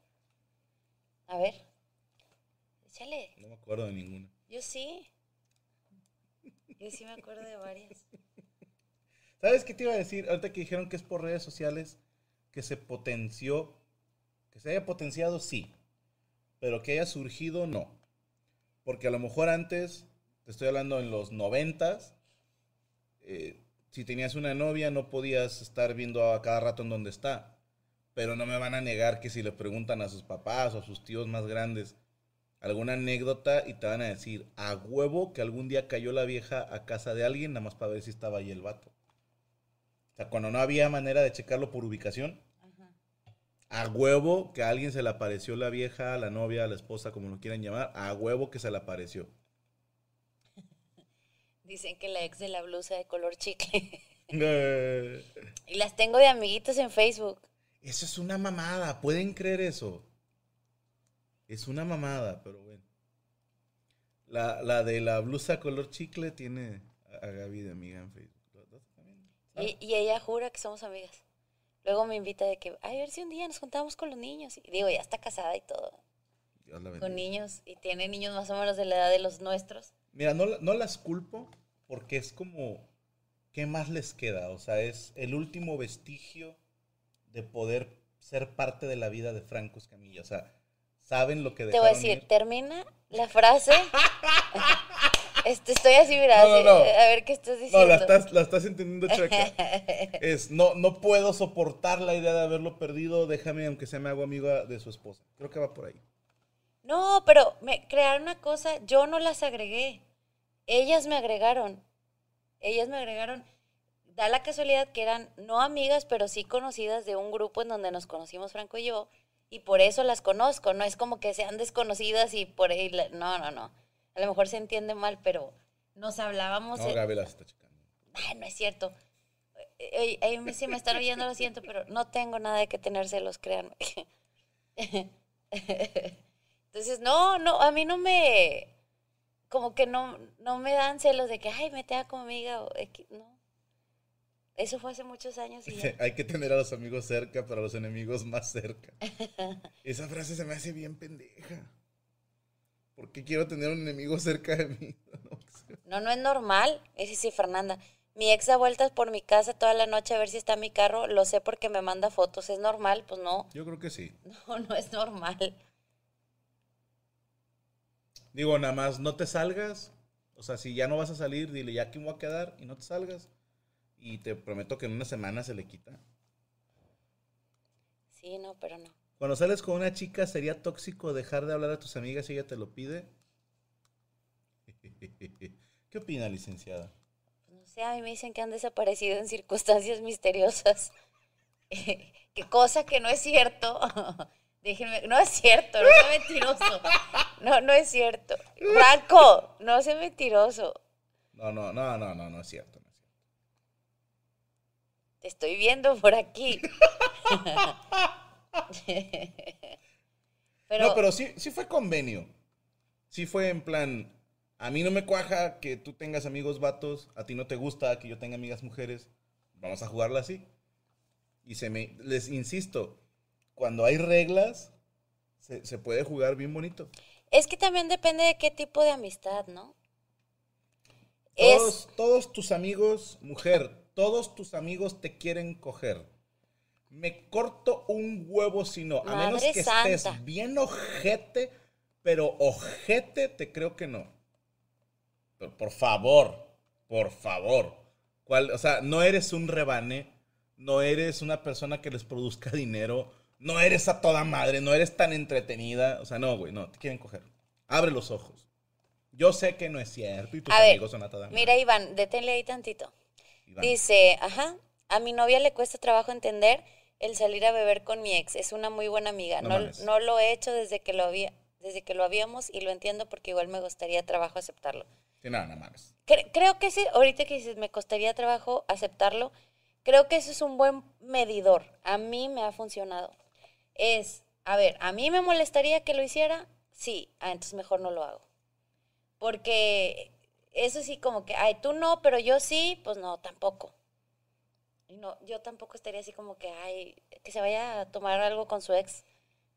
A ver. Échale. No me acuerdo de ninguna. Yo sí. Yo sí me acuerdo de varias. [laughs] ¿Sabes qué te iba a decir? Ahorita que dijeron que es por redes sociales que se potenció, que se haya potenciado, sí, pero que haya surgido, no. Porque a lo mejor antes, te estoy hablando en los noventas, eh, si tenías una novia no podías estar viendo a cada rato en dónde está. Pero no me van a negar que si le preguntan a sus papás o a sus tíos más grandes alguna anécdota y te van a decir a huevo que algún día cayó la vieja a casa de alguien nada más para ver si estaba ahí el vato. O sea, cuando no había manera de checarlo por ubicación, Ajá. a huevo que a alguien se le apareció la vieja, la novia, la esposa, como lo quieran llamar, a huevo que se le apareció. [laughs] Dicen que la ex de la blusa de color chicle. [laughs] Eh, y las tengo de amiguitos en Facebook. Eso es una mamada, ¿pueden creer eso? Es una mamada, pero bueno. La, la de la blusa color chicle tiene a, a Gaby de amiga en Facebook. ¿Los dos también? Y, y ella jura que somos amigas. Luego me invita de que, ay, a ver si un día nos juntamos con los niños. Y digo, ya está casada y todo. Dios la bendiga. Con niños. Y tiene niños más o menos de la edad de los nuestros. Mira, no, no las culpo porque es como, ¿qué más les queda? O sea, es el último vestigio de poder ser parte de la vida de Franco Escamilla. O sea, saben lo que Te voy a decir, ir? termina la frase. [laughs] Este, estoy así, mira, No, no, no. a ver qué estás No, diciendo. la estás, la estás entendiendo, Chueca. [laughs] Es, no, no puedo soportar la idea de haberlo perdido. Déjame, aunque sea me hago amiga de su esposa. Creo que va por ahí. No, pero me crearon una cosa, yo no las agregué. Ellas me agregaron. Ellas me agregaron. Da la casualidad que eran no amigas, pero sí conocidas de un grupo en donde nos conocimos Franco y yo, y por eso las conozco. No es como que sean desconocidas y por ahí. la- No, no, no. A lo mejor se entiende mal, pero nos hablábamos. No, Gaby las está checando. Ay, no es cierto. Eh, eh, si me están oyendo, lo siento, pero no tengo nada de que tener celos, créanme. Entonces, no, no, a mí no me, como que no, no me dan celos de que, ay, me tenga como amiga, o, X", no. Eso fue hace muchos años y ya. [laughs] Hay que tener a los amigos cerca, pero a los enemigos más cerca. [laughs] Esa frase se me hace bien pendeja. ¿Por qué quiero tener un enemigo cerca de mí? [laughs] No, no es normal. Es sí, Fernanda. Mi ex da vueltas por mi casa toda la noche a ver si está mi carro. Lo sé porque me manda fotos. ¿Es normal? Pues no. Yo creo que sí. No, no es normal. Digo, nada más no te salgas. O sea, si ya no vas a salir, dile ya aquí me voy a quedar y no te salgas. Y te prometo que en una semana se le quita. Sí, no, pero no. Cuando sales con una chica, ¿sería tóxico dejar de hablar a tus amigas si ella te lo pide? [laughs] ¿Qué opina, licenciada? No sé, a mí me dicen que han desaparecido en circunstancias misteriosas. [laughs] Qué cosa que no es cierto. [laughs] Déjenme, no es cierto, no sea mentiroso. No, no es cierto. Franco, no sea mentiroso. No, no, no, no, no, no es cierto. Te estoy viendo por aquí. [laughs] No, pero sí, sí fue convenio. Sí fue en plan, a mí no me cuaja que tú tengas amigos vatos, a ti no te gusta que yo tenga amigas mujeres, vamos a jugarla así. Y se me, les insisto, cuando hay reglas, se, se puede jugar bien bonito. Es que también depende de qué tipo de amistad, ¿no? Es, todos tus amigos, mujer, todos tus amigos te quieren coger. Me corto un huevo si no. A menos que santa. estés bien ojete, pero ojete te creo que no. Pero por favor, por favor. ¿Cuál- o sea, no eres un rebane, no eres una persona que les produzca dinero, no eres a toda madre, no eres tan entretenida. O sea, no, güey, no, te quieren coger. Abre los ojos. Yo sé que no es cierto y tus A ver, amigos son a toda madre. mira, Iván, deténle ahí tantito. Iván. Dice, ajá, a mi novia le cuesta trabajo entender el salir a beber con mi ex. Es una muy buena amiga. No No, lo he hecho desde que lo había, desde que lo habíamos y lo entiendo porque igual me gustaría trabajo aceptarlo. Sí, no, no mames. Cre- creo que sí, ahorita que dices, me costaría trabajo aceptarlo, creo que eso es un buen medidor. A mí me ha funcionado. Es, a ver, a mí me molestaría que lo hiciera, sí, ah, entonces mejor no lo hago. Porque eso sí, como que, ay, tú no, pero yo sí, pues no, tampoco. Y no, yo tampoco estaría así como que, ay, que se vaya a tomar algo con su ex.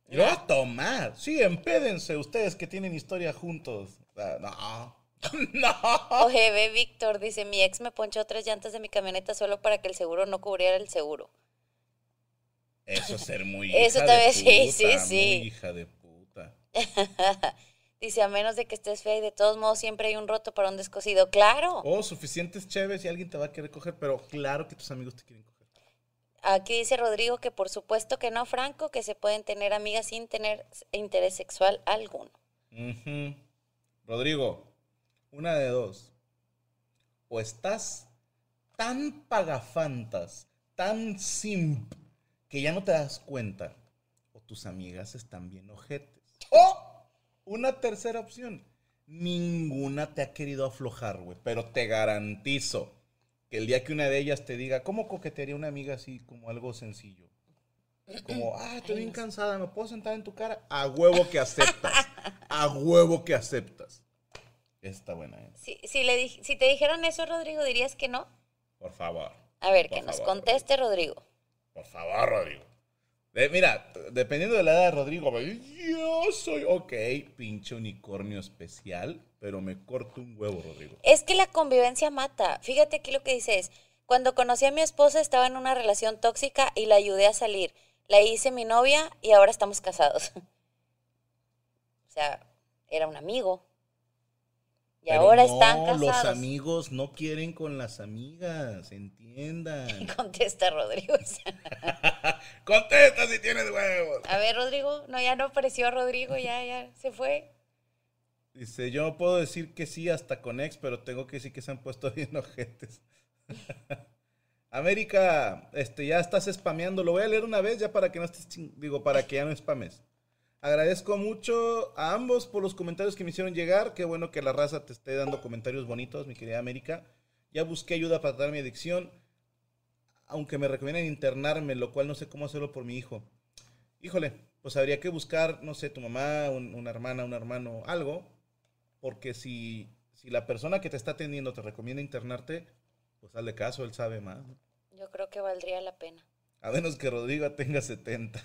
Yo a tomar. Sí, empédense ustedes que tienen historia juntos. O sea, no. [laughs] no. Oje, ve, Víctor, dice, mi ex me ponchó tres llantas de mi camioneta solo para que el seguro no cubriera el seguro. Eso es ser muy Eso hija también, de [laughs] sí, puta, sí, sí. Muy hija de puta. [laughs] Dice, a menos de que estés fea y de todos modos siempre hay un roto para un descosido. Claro. O suficientes chéves y alguien te va a querer coger, pero claro que tus amigos te quieren coger. Aquí dice Rodrigo que por supuesto que no, Franco, que se pueden tener amigas sin tener interés sexual alguno. Rodrigo, una de dos. O estás tan pagafantas, tan simp, que ya no te das cuenta. O tus amigas están bien ojetes. O una tercera opción. Ninguna te ha querido aflojar, güey. Pero te garantizo que el día que una de ellas te diga, ¿cómo coquetearía una amiga así como algo sencillo? Como, [clears throat] ah, estoy bien cansada, ¿me puedo sentar en tu cara? A huevo que aceptas. [laughs] A huevo que aceptas. Está buena, ¿eh? Si, si, le dij- si te dijeran eso, Rodrigo, dirías que no. Por favor. A ver, Por que nos conteste Rodrigo. Por favor, Rodrigo. Eh, mira, dependiendo de la edad de Rodrigo, yo soy, ok, pinche unicornio especial, pero me corto un huevo, Rodrigo. Es que la convivencia mata. Fíjate aquí lo que dice es, cuando conocí a mi esposa estaba en una relación tóxica y la ayudé a salir. La hice mi novia y ahora estamos casados. [laughs] o sea, era un amigo. Y Pero ahora no, están casados. los amigos no quieren con las amigas, entiendan. [laughs] Contesta Rodrigo. [laughs] Contesta si tienes huevos. a ver, Rodrigo, no, ya no apareció Rodrigo, ya, ya se fue. Dice, yo no puedo decir que sí hasta con ex, pero tengo que decir que se han puesto [laughs] bien ojetes. América, este, ya estás spameando. Lo voy a leer una vez ya para que no estés, digo, para que ya no spames. Agradezco mucho a ambos por los comentarios que me hicieron llegar. Qué bueno que la raza te esté dando comentarios bonitos, mi querida América. Ya busqué ayuda para tratar mi adicción, aunque me recomiendan internarme, lo cual no sé cómo hacerlo por mi hijo. Híjole, pues habría que buscar, no sé, tu mamá, un- una hermana, un hermano, algo, porque si, si la persona que te está atendiendo te recomienda internarte, pues hazle caso, él sabe más. Yo creo que valdría la pena. A menos que Rodrigo tenga 70.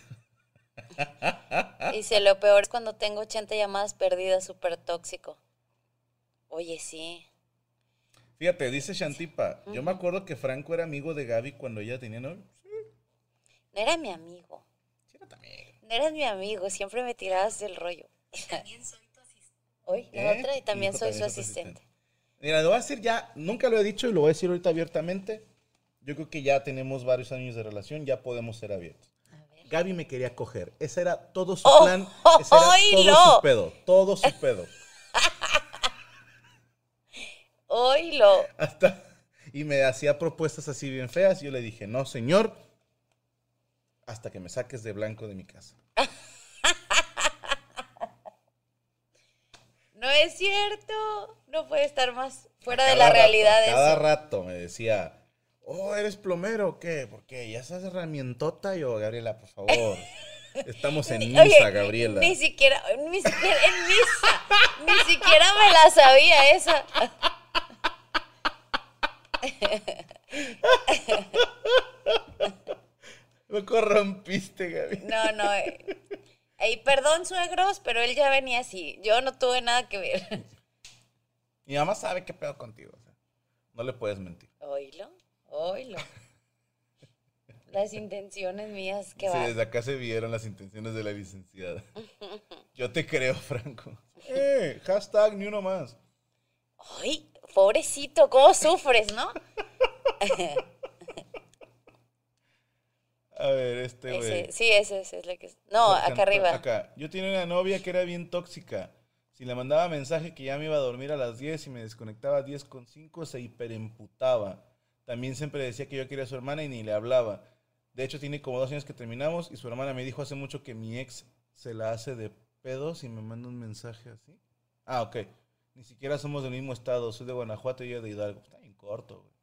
Y si lo peor es cuando tengo 80 llamadas perdidas, súper tóxico. Oye, sí. Fíjate, dice Shantipa, yo me acuerdo que Franco era amigo de Gaby cuando ella tenía novio. No era mi amigo. Sí, era también. No eras mi amigo. Siempre me tirabas del rollo. También soy tu asistente. Hoy, la ¿Eh? otra, y también Hijo, soy también su asistente. Mira, lo voy a decir ya, nunca lo he dicho y lo voy a decir ahorita abiertamente. Yo creo que ya tenemos varios años de relación, ya podemos ser abiertos. Gaby me quería coger. Ese era todo su ¡Oh! plan. Ese era ¡Oílo! todo su pedo. Todo su [laughs] pedo. Oílo. Hasta. Y me hacía propuestas así bien feas. Y yo le dije, no, señor. Hasta que me saques de blanco de mi casa. [laughs] No es cierto. No puede estar más fuera de la realidad Cada eso. rato me decía, oh, ¿eres plomero o qué? Porque ya estás herramientota. Yo, Gabriela, por favor. Estamos en [laughs] misa, oye, Gabriela. Ni siquiera, ni siquiera en misa. ni siquiera me la sabía esa. Me corrompiste, Gaby. No, no. eh. Ey, perdón, suegros, pero él ya venía así. Yo no tuve nada que ver. Mi mamá sabe qué pedo contigo. o sea, no le puedes mentir. Oílo, oílo. Las intenciones mías que Sí, desde acá se vieron las intenciones de la licenciada. Yo te creo, Franco. Eh, hashtag ni uno más. Ay, pobrecito, cómo sufres, ¿no? A ver, este güey. Sí, ese, ese es la que. No, acá arriba. Acá. Yo tenía una novia que era bien tóxica. Si le mandaba mensaje que ya me iba a dormir a las 10 y me desconectaba a 10 con 5, se hiperemputaba. También siempre decía que yo quería a su hermana y ni le hablaba. De hecho, tiene como dos años que terminamos y su hermana me dijo hace mucho que mi ex se la hace de pedos y me manda un mensaje así. Ah, ok. Ni siquiera somos del mismo estado. Soy de Guanajuato y ella de Hidalgo. Está bien corto, güey.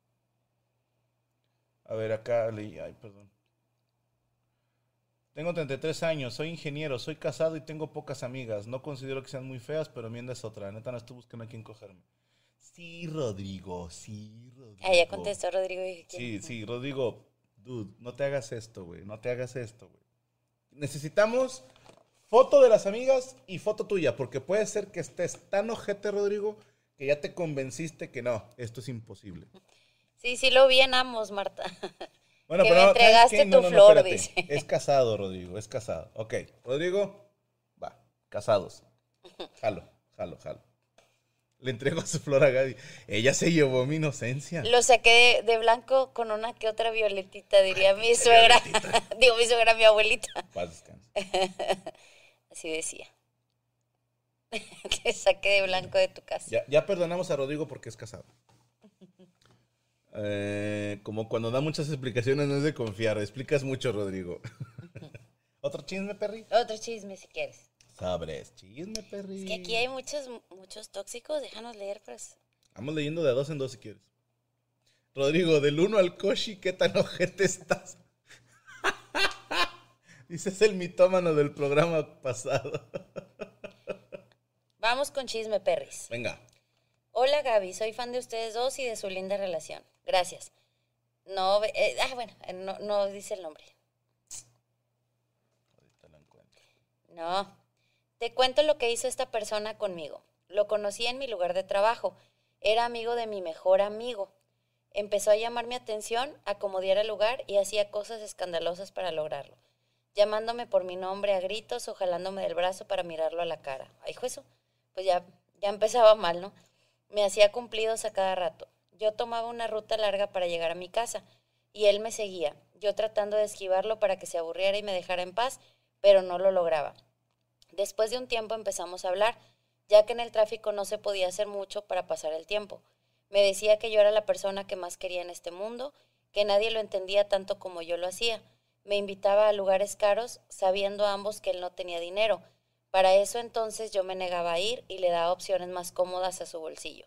A ver, acá leí. Ay, perdón. Tengo 33 años, soy ingeniero, soy casado y tengo pocas amigas. No considero que sean muy feas, pero mi es otra. Neta, no estoy buscando a quién cogerme. Sí, Rodrigo, sí, Rodrigo. Ah, ya contestó Rodrigo. Sí, sí, Rodrigo, dude, no te hagas esto, güey. No te hagas esto, güey. Necesitamos foto de las amigas y foto tuya, porque puede ser que estés tan ojete, Rodrigo, que ya te convenciste que no, esto es imposible. Sí, sí lo vi en ambos, Marta. [laughs] Bueno, Que pero me no, ¿sabes entregaste tu flor, dice. [laughs] Es casado, Rodrigo, es casado. Ok, Rodrigo, va, casados. [laughs] Jalo, jalo, jalo. Le entrego su flor a Gaby. Ella se llevó mi inocencia. Lo saqué de, de blanco con una que otra violetita, diría mi suegra. [laughs] Digo, mi suegra, mi abuelita. Paz. [laughs] Así decía. [laughs] Te saqué de blanco de tu casa. Ya, ya perdonamos a Rodrigo porque es casado. Eh, como cuando da muchas explicaciones no es de confiar. Explicas mucho, Rodrigo. ¿Otro chisme, Perry? Otro chisme si quieres. Sabres, chisme, Perry. Es que aquí hay muchos, muchos tóxicos, déjanos leer, pues. Vamos leyendo de dos en dos si quieres. Rodrigo, del 1 al Koshi, ¿qué tan ojete estás? [laughs] Dices el mitómano del programa pasado. [laughs] Vamos con chisme, perris. Venga. Hola Gaby, soy fan de ustedes dos y de su linda relación. Gracias. No, eh, ah, bueno, eh, no, no dice el nombre. Ahorita lo encuentro. No. Te cuento lo que hizo esta persona conmigo. Lo conocí en mi lugar de trabajo. Era amigo de mi mejor amigo. Empezó a llamar mi atención, acomodiar el lugar y hacía cosas escandalosas para lograrlo. Llamándome por mi nombre a gritos o jalándome del brazo para mirarlo a la cara. Ay, eso. Pues ya, ya empezaba mal, ¿no? Me hacía cumplidos a cada rato. Yo tomaba una ruta larga para llegar a mi casa y él me seguía, yo tratando de esquivarlo para que se aburriera y me dejara en paz, pero no lo lograba. Después de un tiempo empezamos a hablar, ya que en el tráfico no se podía hacer mucho para pasar el tiempo. Me decía que yo era la persona que más quería en este mundo, que nadie lo entendía tanto como yo lo hacía. Me invitaba a lugares caros, sabiendo ambos que él no tenía dinero. Para eso entonces yo me negaba a ir y le daba opciones más cómodas a su bolsillo.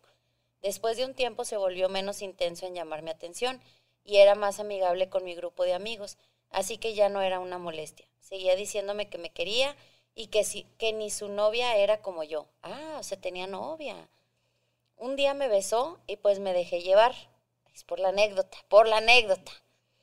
Después de un tiempo se volvió menos intenso en llamar mi atención y era más amigable con mi grupo de amigos, así que ya no era una molestia. Seguía diciéndome que me quería y que, si, que ni su novia era como yo. Ah, o sea, tenía novia. Un día me besó y pues me dejé llevar. Es por la anécdota, por la anécdota.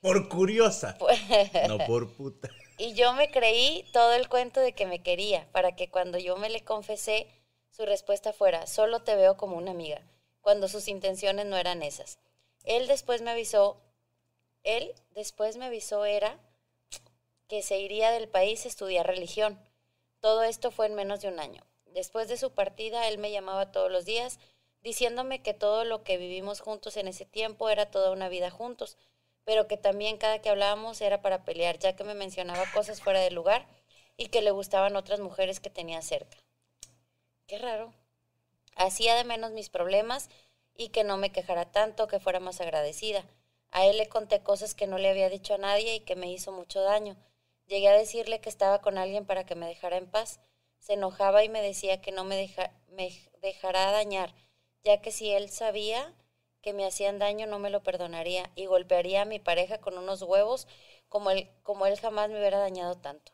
Por curiosa. [laughs] No por puta. Y yo me creí todo el cuento de que me quería, para que cuando yo me le confesé, su respuesta fuera, solo te veo como una amiga, cuando sus intenciones no eran esas. Él después me avisó, él después me avisó era que se iría del país a estudiar religión. Todo esto fue en menos de un año. Después de su partida, él me llamaba todos los días, diciéndome que todo lo que vivimos juntos en ese tiempo era toda una vida juntos, pero que también cada que hablábamos era para pelear, ya que me mencionaba cosas fuera de lugar y que le gustaban otras mujeres que tenía cerca. Qué raro. Hacía de menos mis problemas y que no me quejara tanto, que fuera más agradecida. A él le conté cosas que no le había dicho a nadie y que me hizo mucho daño. Llegué a decirle que estaba con alguien para que me dejara en paz. Se enojaba y me decía que no me, deja, me dejará dañar, ya que si él sabía que me hacían daño no me lo perdonaría y golpearía a mi pareja con unos huevos como él, como él jamás me hubiera dañado tanto.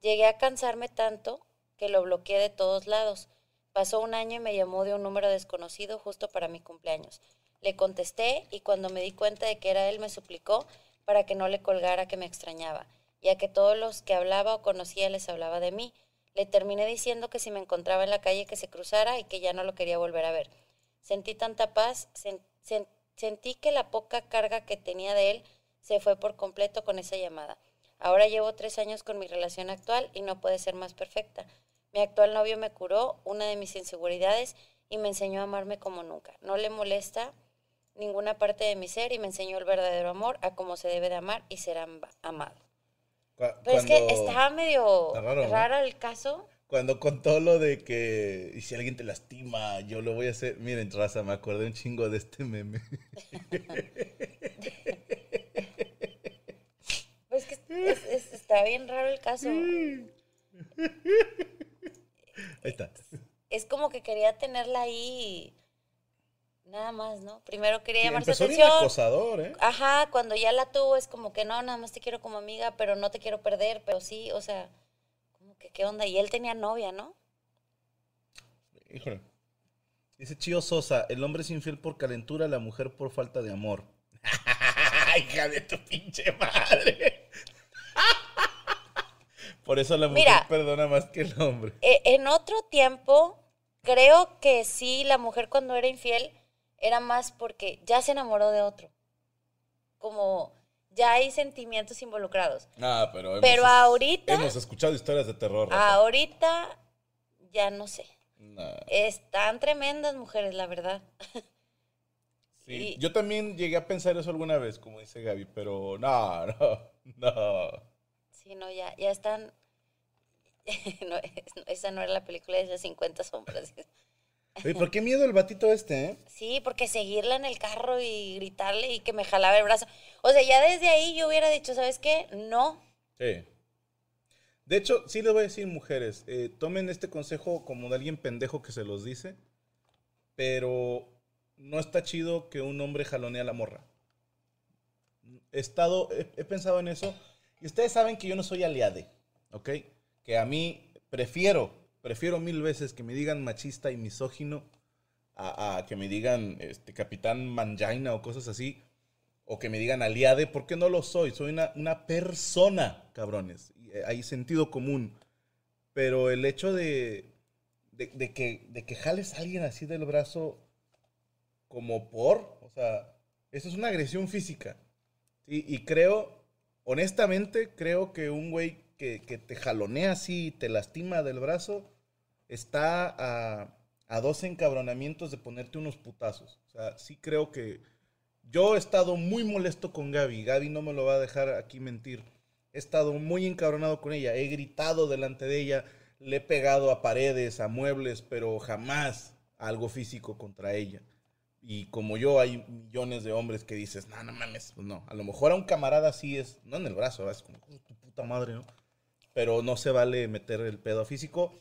Llegué a cansarme tanto que lo bloqueé de todos lados. Pasó un año y me llamó de un número desconocido justo para mi cumpleaños. Le contesté y cuando me di cuenta de que era él me suplicó para que no le colgara que me extrañaba, ya que todos los que hablaba o conocía les hablaba de mí. Le terminé diciendo que si me encontraba en la calle que se cruzara y que ya no lo quería volver a ver. Sentí tanta paz, sen- sen- sentí que la poca carga que tenía de él se fue por completo con esa llamada. Ahora llevo tres años con mi relación actual y no puede ser más perfecta. Mi actual novio me curó una de mis inseguridades y me enseñó a amarme como nunca. No le molesta ninguna parte de mi ser y me enseñó el verdadero amor a cómo se debe de amar y ser amado. Cu- Pero es que estaba medio Está raro, el caso. Cuando contó lo de que y si alguien te lastima, yo lo voy a hacer. Miren, raza, me acordé un chingo de este meme. [laughs] Pues que es- es- está bien raro el caso. Ahí está. Es como que quería tenerla ahí nada más, ¿no? Primero quería llamar su atención. acosador, ¿eh? Ajá, cuando ya la tuvo es como que no, nada más te quiero como amiga, pero no te quiero perder, pero sí, o sea, como que qué onda. Y él tenía novia, ¿no? Híjole. Dice Chío Sosa, el hombre es infiel por calentura, la mujer por falta de amor. [laughs] Hija de tu pinche madre. [laughs] por eso la mujer Mira. perdona más que el hombre. E- en otro tiempo, creo que sí, la mujer cuando era infiel era más porque ya se enamoró de otro. Como ya hay sentimientos involucrados. Ah, pero hemos, Pero ahorita- hemos escuchado historias de terror. Rafa. Ahorita, ya no sé. Nah, Están tremendas mujeres, la verdad. [laughs] sí. y- Yo también llegué a pensar eso alguna vez, como dice Gaby, pero no, [laughs] no, no. Sí, no, ya, ya están. [laughs] no, es- esa no era la película de esas 50 sombras. Oye, ¿por qué miedo el batito este, eh? Sí, porque seguirla en el carro y gritarle y que me jalaba el brazo. O sea, ya desde ahí yo hubiera dicho, ¿sabes qué? No. Sí. De hecho, sí les voy a decir, mujeres, eh, tomen este consejo como de alguien pendejo que se los dice, pero no está chido que un hombre jalonee a la morra. He estado, he, he pensado en eso, y ustedes saben que yo no soy aliade, ¿ok? Que a mí prefiero, prefiero mil veces que me digan machista y misógino a, a que me digan este, capitán manjaina o cosas así, o que me digan aliade, porque no lo soy. Soy una, una persona, cabrones. Eh, Hay sentido común. Pero el hecho de, de, que, de que jales a alguien así del brazo como por, o sea, eso es una agresión física. Y creo, honestamente, creo que un güey que, que te jalonea así y te lastima del brazo está a, a dos encabronamientos de ponerte unos putazos. O sea, sí creo que yo he estado muy molesto con Gaby. Gaby no me lo va a dejar aquí mentir. He estado muy encabronado con ella. He gritado delante de ella. Le he pegado a paredes, a muebles, pero jamás algo físico contra ella. Y como yo, hay millones de hombres que dices, no, no mames, pues no. A lo mejor a un camarada sí es, no en el brazo, es como "Oh, tu puta madre, ¿no? Pero no se vale meter el pedo físico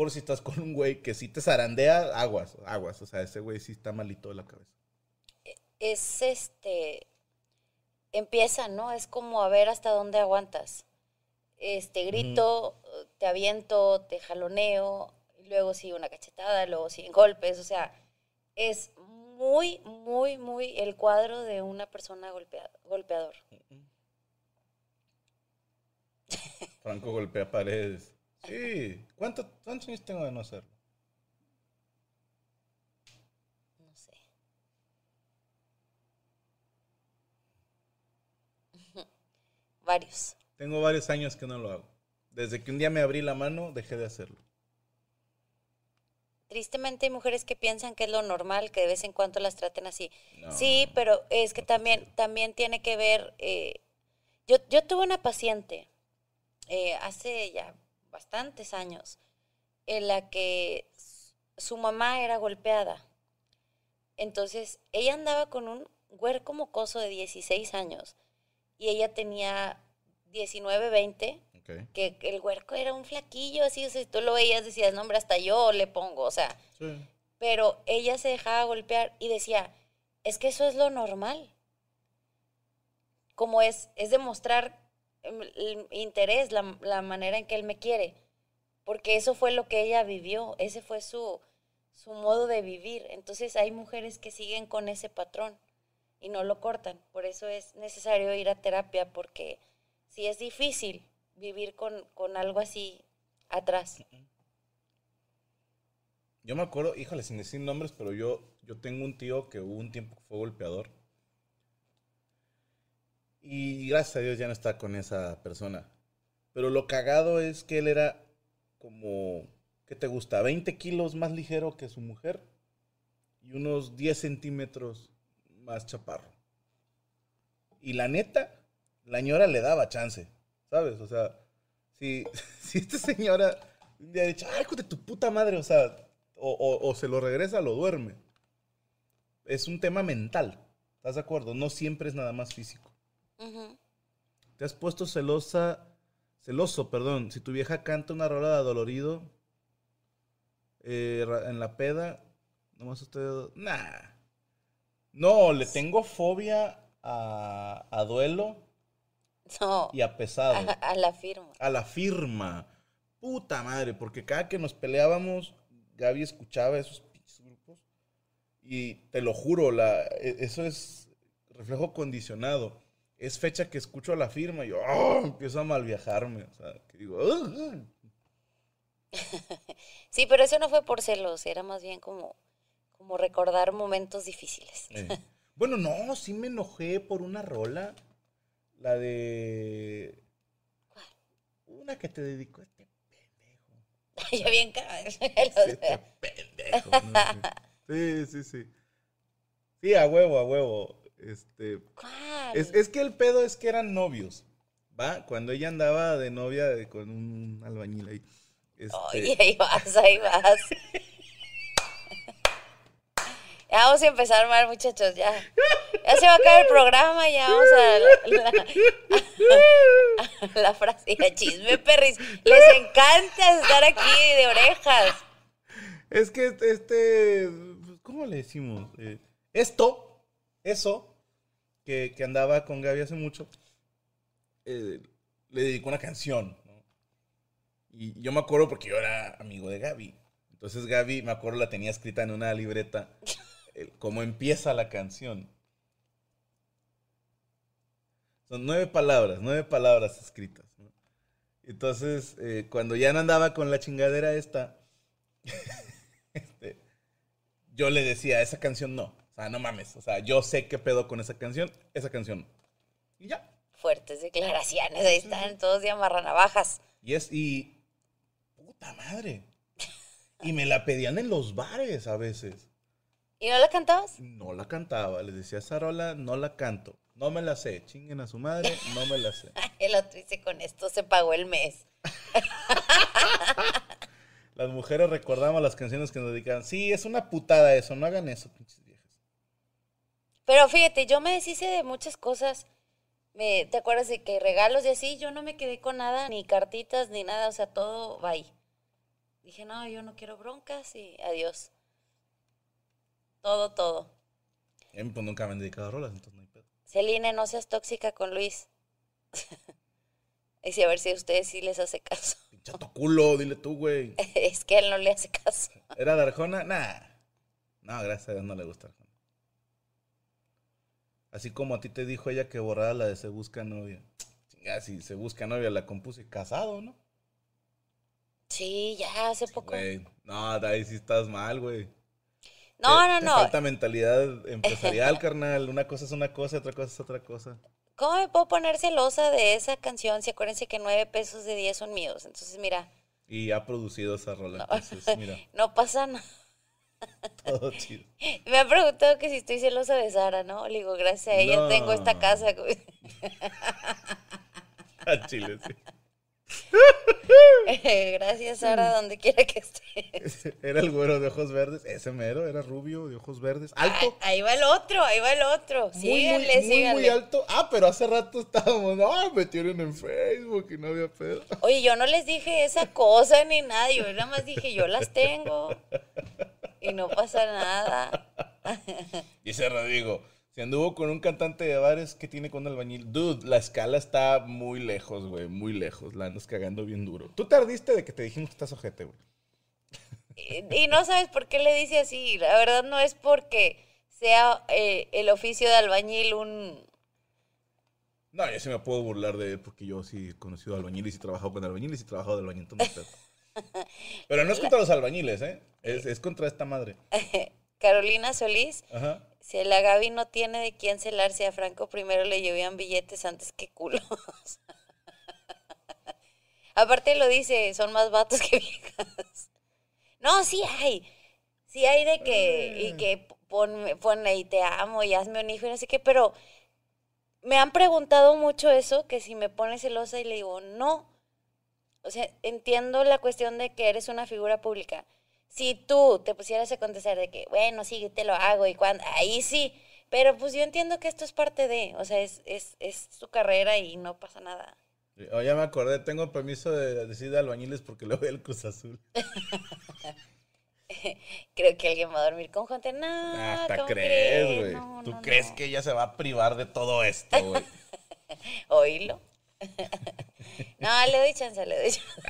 por si estás con un güey que sí te zarandea, aguas, aguas. O sea, ese güey sí está malito de la cabeza. Es este. Empieza, ¿no? Es como a ver hasta dónde aguantas. Este, grito, te aviento, te jaloneo, y luego sigue una cachetada, luego siguen golpes. O sea, es muy, muy, muy el cuadro de una persona golpea- golpeador. Franco golpea paredes. Sí. ¿Cuánto- ¿Cuántos años tengo de no hacerlo? No sé. [laughs] Varios. Tengo varios años que no lo hago. Desde que un día me abrí la mano, dejé de hacerlo. Tristemente hay mujeres que piensan que es lo normal que de vez en cuando las traten así. No. Sí, pero es que también, también tiene que ver. eh, yo, yo tuve una paciente eh, hace ya bastantes años en la que su mamá era golpeada. Entonces, ella andaba con un huerco mocoso de 16 años y ella tenía 19, 20 Ok. que el huerco era un flaquillo, así, o sea, tú lo veías, decías, no, hombre, hasta yo le pongo, o sea, Sí. pero ella se dejaba golpear y decía, es que eso es lo normal. Como es, es demostrar em, el interés, la, la manera en que él me quiere, porque eso fue lo que ella vivió, ese fue su, su modo de vivir. Entonces hay mujeres que siguen con ese patrón y no lo cortan. Por eso es necesario ir a terapia, porque si es difícil vivir con, con algo así atrás. Yo me acuerdo, híjole, sin decir nombres, pero yo, yo tengo un tío que hubo un tiempo que fue golpeador. Y gracias a Dios ya no está con esa persona. Pero lo cagado es que él era como, ¿qué te gusta? 20 kilos más ligero que su mujer y unos 10 centímetros más chaparro. Y la neta, la señora le daba chance, ¿sabes? O sea, si, [laughs] si esta señora un día ha dicho, ay, hijo de tu puta madre, o sea, o, o- o se lo regresa, lo duerme. Es un tema mental, ¿estás de acuerdo? No siempre es nada más físico. ¿Te has puesto celosa, celoso, perdón, si tu vieja canta una rola de adolorido eh, en la peda? Nomás usted, nah. No, le tengo fobia a, a duelo No, y a pesado. a, a la firma. a la firma. Puta madre, porque cada que nos peleábamos, Gaby escuchaba esos grupos. Y te lo juro, la, e- eso es reflejo condicionado. Es fecha que escucho a la firma y yo ¡ah! empiezo a malviajarme. O sea, que digo, "Ugh, ugh". [laughs] Sí, pero eso no fue por celos, era más bien como, como recordar momentos difíciles. Eh. Bueno, no, sí me enojé por una rola. La de. Una que te dedicó este pendejo. [laughs] ya bien [laughs] este pendejo. ¿no? Sí, sí, sí. Sí, a huevo, a huevo. Este. Es, es que el pedo es que eran novios. ¿Va? Cuando ella andaba de novia de- con un albañil ahí. Este, Oye, ahí vas, ahí vas. Ya vamos a empezar mal, muchachos, ya. Ya se va a acabar el programa, ya vamos a la, la- la frase chisme, perris. Les encanta estar aquí de orejas. Es que este, este, ¿cómo le decimos? Eh, esto, eso, que, andaba con Gaby hace mucho, eh, le dedicó una canción. Y yo me acuerdo porque yo era amigo de Gaby. Entonces Gaby, me acuerdo, la tenía escrita en una libreta, el- cómo empieza la canción. Son nueve palabras, nueve palabras escritas. Entonces, eh, cuando ya no andaba con la chingadera esta, [laughs] este, yo le decía, esa canción no. Sea, no mames. O sea, yo sé qué pedo con esa canción, esa canción. Y ya. Fuertes declaraciones, ahí están todos de amarranavajas. Y es, y. Puta madre. Y me la pedían en los bares a veces. ¿Y no la cantabas? No la cantaba. Les decía, esa rola no la canto. No me la sé. Chinguen a su madre, no me la sé. [laughs] El otro dice, con esto se pagó el mes. [laughs] Las mujeres recordamos las canciones que nos dedicaban. Sí, es una putada eso, no hagan eso, pinches. Pero fíjate, yo me deshice de muchas cosas. Me, ¿Te acuerdas de que regalos y así? Yo no me quedé con nada, ni cartitas, ni nada, o sea, todo va ahí. Dije, no, yo no quiero broncas y adiós. Todo, todo. Eh, pues nunca me han dedicado a rolas, entonces no hay pedo. Celine, no seas tóxica con Luis. [laughs] y si a ver si a ustedes sí les hace caso. [laughs] Chato culo, dile tú, güey. es que él no le hace caso. ¿Era de Arjona? Nah. No, gracias a Dios no le gusta. Así como a ti te dijo ella que borrara la de Se Busca Novia. Chinga, si Se Busca Novia la compuse casado, ¿no? Sí, ya hace poco. Güey, no, ahí sí estás mal, güey. No, Te- no, te no. falta mentalidad empresarial, [laughs] carnal. Una cosa es una cosa, otra cosa es otra cosa. ¿Cómo me puedo poner celosa de esa canción si acuérdense que nueve pesos de diez son míos? Entonces, mira, Y ha producido esa rola. No. Entonces, mira, [laughs] no pasa nada. [laughs] todo chido. Me han preguntado que si estoy celosa de Sara, ¿no? Le digo, gracias a ella No. tengo esta casa. A [laughs] Chile, sí. [laughs] gracias, Sara, donde quiera que estés. Era el güero de ojos verdes. Ese mero, era rubio, de ojos verdes. Alto. Ahí va el otro, ahí va el otro. Síganle, muy, muy, muy alto. Ah, pero hace rato estábamos, no, metieron en Facebook y no había pedo. Oye, yo no les dije esa cosa ni nada. Yo nada más dije, yo las tengo. Y no pasa nada. [laughs] Dice Rodrigo, si anduvo con un cantante de bares, ¿qué tiene con albañil? Dude, la escala está muy lejos, güey, muy lejos. La andas cagando bien duro. Tú tardiste de que te dijimos que estás ojete, güey. Y, y no sabes por qué le dice así. La verdad no es porque sea eh, el oficio de albañil un... No, yo sí me puedo burlar de él porque yo sí he conocido albañiles y he trabajado con albañiles y he trabajado de albañil. entonces. [laughs] Pero no es contra los albañiles, ¿eh? Es, es contra esta madre. [laughs] Carolina Solís. Ajá. Si la Gaby no tiene de quién celarse a Franco, primero le llovían billetes antes que culos. [laughs] Aparte lo dice, son más vatos que viejas. No, sí hay. Sí hay de que, y que ponme, ponle y te amo y hazme un hijo y no sé qué, pero me han preguntado mucho eso, que si me pone celosa y le digo, no. O sea, entiendo la cuestión de que eres una figura pública. Si tú te pusieras a contestar de que, bueno, sí, te lo hago y cuando, ahí sí. Pero pues yo entiendo que esto es parte de, o sea, es, es, es su carrera y no pasa nada. Oh, ya me acordé, tengo permiso de decir de albañiles porque le voy al Cruz Azul. [laughs] Creo que alguien va a dormir con gente. No, Hasta ¿cómo crees, güey. No, ¿Tú no, crees no. que ella se va a privar de todo esto, güey? [laughs] Oílo. [laughs] no, le doy chance, le doy chance.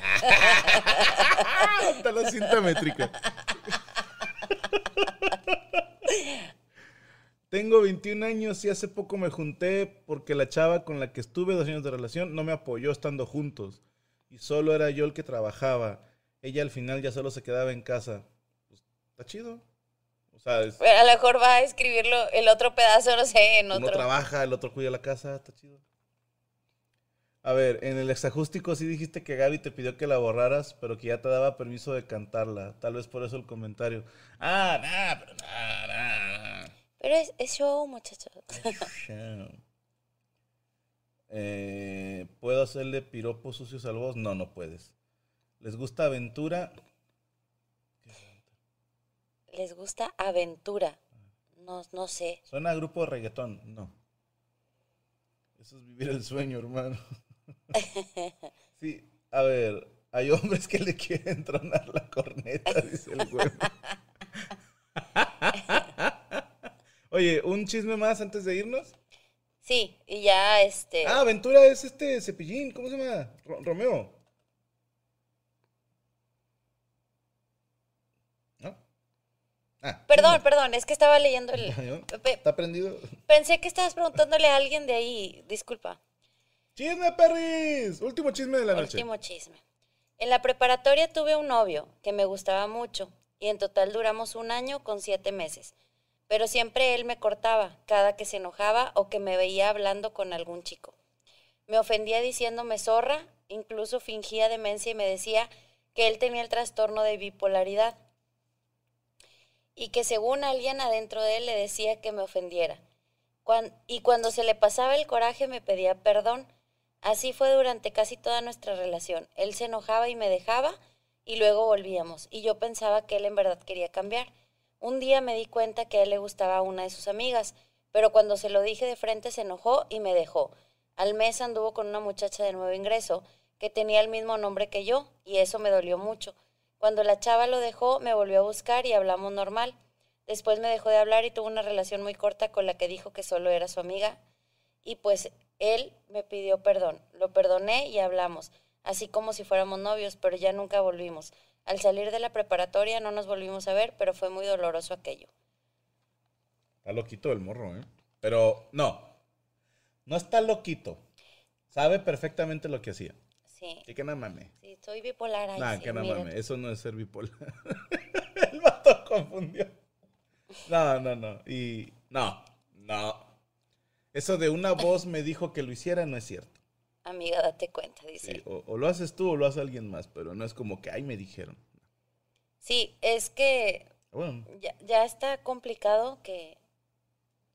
Está la cinta métrica. Tengo 21 años y hace poco me junté porque la chava con la que estuve dos años de relación no me apoyó estando juntos. Y solo era yo el que trabajaba. Ella al final ya solo se quedaba en casa. Pues, está chido. O sea, es- a lo mejor va a escribirlo el otro pedazo, no sé, en uno otro. trabaja, el otro cuida la casa, está chido. A ver, en el exajústico sí dijiste que Gaby te pidió que la borraras, pero que ya te daba permiso de cantarla. Tal vez por eso el comentario. Ah, nah, pero nah, nah. Pero es, es show, muchachos. Show. Eh, ¿Puedo hacerle piropos sucios al voz? No, no puedes. ¿Les gusta aventura? Les gusta aventura. No, no sé. ¿Suena a grupo de reggaetón? No. Eso es vivir el sueño, hermano. Sí, a ver, hay hombres que le quieren tronar la corneta, dice el güey. Oye, ¿un chisme más antes de irnos? Sí, y ya este. Ah, Aventura es este cepillín, ¿cómo se llama? Ro- Romeo. ¿No? Ah, Perdón, perdón, es que estaba leyendo el. [laughs] ¿Está prendido? Pensé que estabas preguntándole a alguien de ahí. Disculpa. ¡Chisme, perris! Último chisme de la noche. Último chisme. En la preparatoria tuve un novio que me gustaba mucho y en total duramos un año con siete meses. Pero siempre él me cortaba cada que se enojaba o que me veía hablando con algún chico. Me ofendía diciéndome zorra, incluso fingía demencia y me decía que él tenía el trastorno de bipolaridad y que según alguien adentro de él le decía que me ofendiera. Y cuando se le pasaba el coraje me pedía perdón. Así fue durante casi toda nuestra relación. Él se enojaba y me dejaba y luego volvíamos. Y yo pensaba que él en verdad quería cambiar. Un día me di cuenta que a él le gustaba a una de sus amigas, pero cuando se lo dije de frente se enojó y me dejó. Al mes anduvo con una muchacha de nuevo ingreso que tenía el mismo nombre que yo y eso me dolió mucho. Cuando la chava lo dejó, me volvió a buscar y hablamos normal. Después me dejó de hablar y tuvo una relación muy corta con la que dijo que solo era su amiga. Y pues él me pidió perdón. Lo perdoné y hablamos, así como si fuéramos novios, pero ya nunca volvimos. Al salir de la preparatoria no nos volvimos a ver, pero fue muy doloroso aquello. Está loquito el morro, ¿eh? Pero no, no está loquito. Sabe perfectamente lo que hacía. Sí, Y que no mames. sí, soy bipolar. Ay, Nah, sí, que no mames. Eso no es ser bipolar. [laughs] el vato confundió. No, no, no. Y no, no. Eso de una voz me dijo que lo hiciera no es cierto. Amiga, date cuenta, dice. Sí, o, o lo haces tú o lo hace alguien más, pero no es como que, ay, me dijeron. Sí, es que Bueno, ya, ya está complicado que,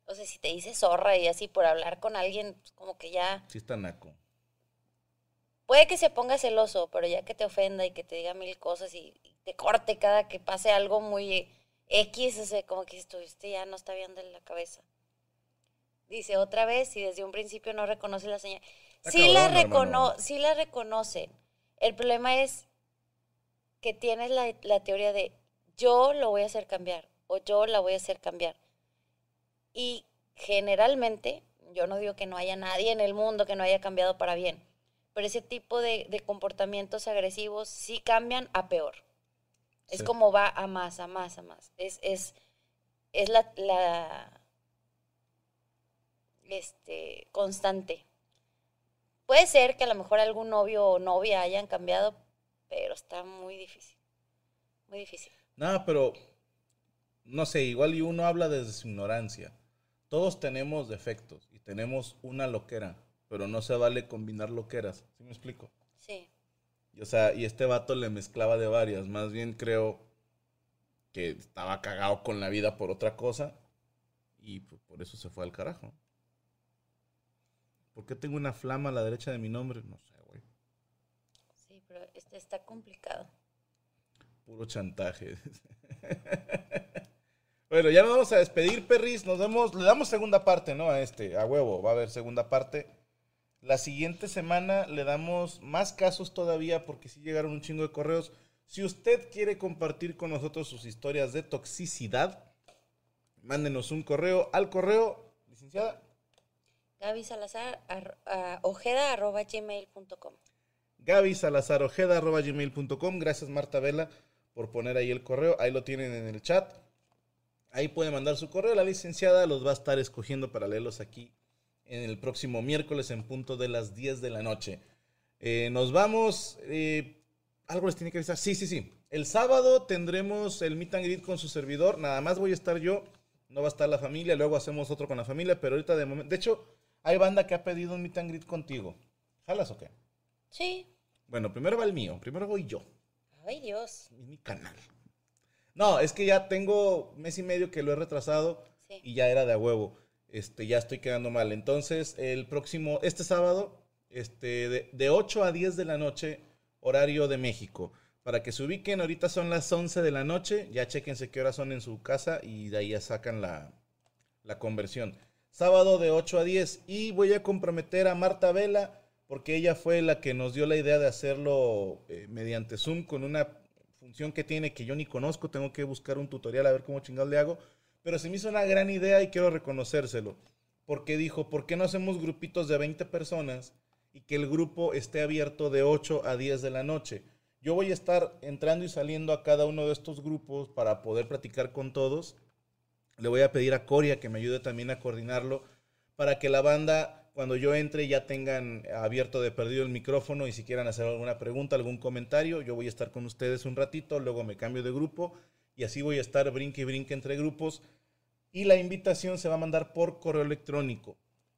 o sea, si te dice zorra y así por hablar con alguien, pues, como que ya, sí está naco. puede que se ponga celoso, pero ya que te ofenda y que te diga mil cosas y, y te corte cada que pase algo muy X, o sea, como que esto, este ya no está bien de la cabeza. Dice otra vez, y desde un principio no reconoce la señal. Sí la, recono sí la reconocen. El problema es que tienes la, la teoría de yo lo voy a hacer cambiar o yo la voy a hacer cambiar. Y generalmente, yo no digo que no haya nadie en el mundo que no haya cambiado para bien, pero ese tipo de, de comportamientos agresivos sí cambian a peor. Es Sí. como va a más, a más, a más. Es, es, es la, la este, constante. Puede ser que a lo mejor algún novio o novia hayan cambiado, pero está muy difícil. Muy difícil. Nada, pero no sé, igual y uno habla desde su ignorancia. Todos tenemos defectos y tenemos una loquera, pero no se vale combinar loqueras. ¿Sí me explico? Sí. Y, o sea, y este vato le mezclaba de varias. Más bien creo que estaba cagado con la vida por otra cosa y pues, por eso se fue al carajo. ¿Por qué tengo una flama a la derecha de mi nombre? No sé, güey. Sí, pero este está complicado. Puro chantaje. [laughs] bueno, ya nos vamos a despedir, perris. Nos vemos, le damos segunda parte, ¿no? A este, a huevo, va a haber segunda parte. La siguiente semana le damos más casos todavía porque sí llegaron un chingo de correos. Si usted quiere compartir con nosotros sus historias de toxicidad, mándenos un correo al correo, licenciada, Gaby Salazar, ar- ojeda arroba gmail.com. Gaby Salazar Ojeda, arroba gmail.com. Gracias Marta Vela por poner ahí el correo. Ahí lo tienen en el chat. Ahí puede mandar su correo. La licenciada los va a estar escogiendo para leerlos aquí en el próximo miércoles en punto de las 10 de la noche. Eh, nos vamos. eh, ¿Algo les tiene que avisar? Sí, sí, sí. El sábado tendremos el meet and greet con su servidor. Nada más voy a estar yo. No va a estar la familia. Luego hacemos otro con la familia. Pero ahorita de momento. De hecho, hay banda que ha pedido un meet and greet contigo. ¿Jalas o qué? Sí. Bueno, primero va el mío, primero voy yo, Ay, Dios. es mi canal. No, es que ya tengo mes y medio que lo he retrasado Sí. y ya era de a huevo. Este, ya estoy quedando mal. Entonces, el próximo, este sábado, este, de, de 8 a 10 de la noche, horario de México. Para que se ubiquen, ahorita son las 11 de la noche, ya chequense qué horas son en su casa y de ahí ya sacan la, la conversión. Sábado de 8 a 10 y voy a comprometer a Marta Vela porque ella fue la que nos dio la idea de hacerlo eh, mediante Zoom con una función que tiene que yo ni conozco, tengo que buscar un tutorial a ver cómo chingados le hago, pero se me hizo una gran idea y quiero reconocérselo, porque dijo, ¿por qué no hacemos grupitos de 20 personas y que el grupo esté abierto de 8 a 10 de la noche? Yo voy a estar entrando y saliendo a cada uno de estos grupos para poder platicar con todos. Le voy a pedir a Coria que me ayude también a coordinarlo para que la banda cuando yo entre ya tengan abierto de perdido el micrófono y si quieran hacer alguna pregunta, algún comentario, yo voy a estar con ustedes un ratito, luego me cambio de grupo y así voy a estar brinque y brinque entre grupos y la invitación se va a mandar por correo electrónico.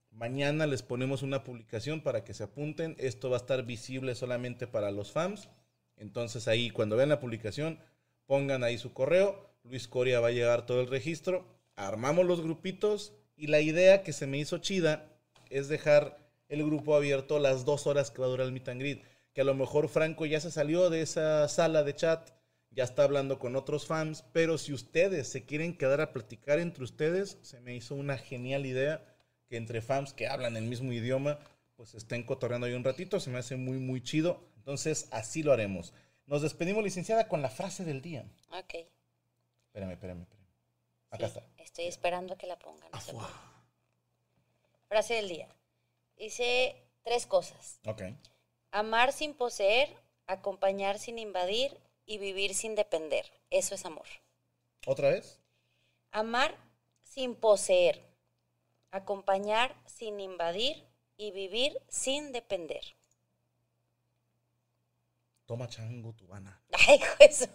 Mañana les ponemos una publicación para que se apunten. Esto va a estar visible solamente para los fans. Entonces ahí cuando vean la publicación, pongan ahí su correo. Luis Coria va a llevar todo el registro. Armamos los grupitos y la idea que se me hizo chida es dejar el grupo abierto las dos horas que va a durar el meet and greet. Que a lo mejor Franco ya se salió de esa sala de chat, ya está hablando con otros fans, pero si ustedes se quieren quedar a platicar entre ustedes, se me hizo una genial idea que entre fans que hablan el mismo idioma, pues estén cotorreando ahí un ratito, se me hace muy, muy chido. Entonces, así lo haremos. Nos despedimos, licenciada, con la frase del día. Ok. Espérame, espérame, espérame. Acá Sí, está. Estoy esperando a que la pongan. no. Frase del día. Dice tres cosas. Ok. Amar sin poseer, acompañar sin invadir y vivir sin depender. Eso es amor. ¿Otra vez? Amar sin poseer, acompañar sin invadir y vivir sin depender. Toma chango, tubana. [laughs] Ay, eso.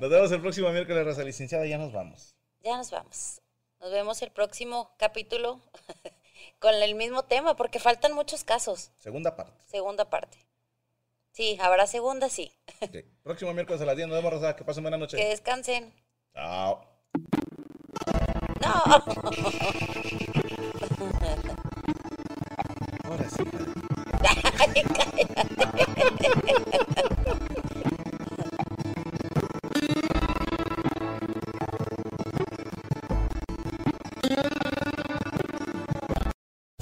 Nos vemos el próximo miércoles, raza licenciada. Ya nos vamos. Ya nos vamos. Nos vemos el próximo capítulo [laughs] con el mismo tema, porque faltan muchos casos. Segunda parte. Segunda parte. Sí, habrá segunda, sí. [laughs] Próximo miércoles a las 10. Nos vemos, raza. Que pasen buena noche. Que descansen. Chao. No. Ahora sí. Ay, cállate.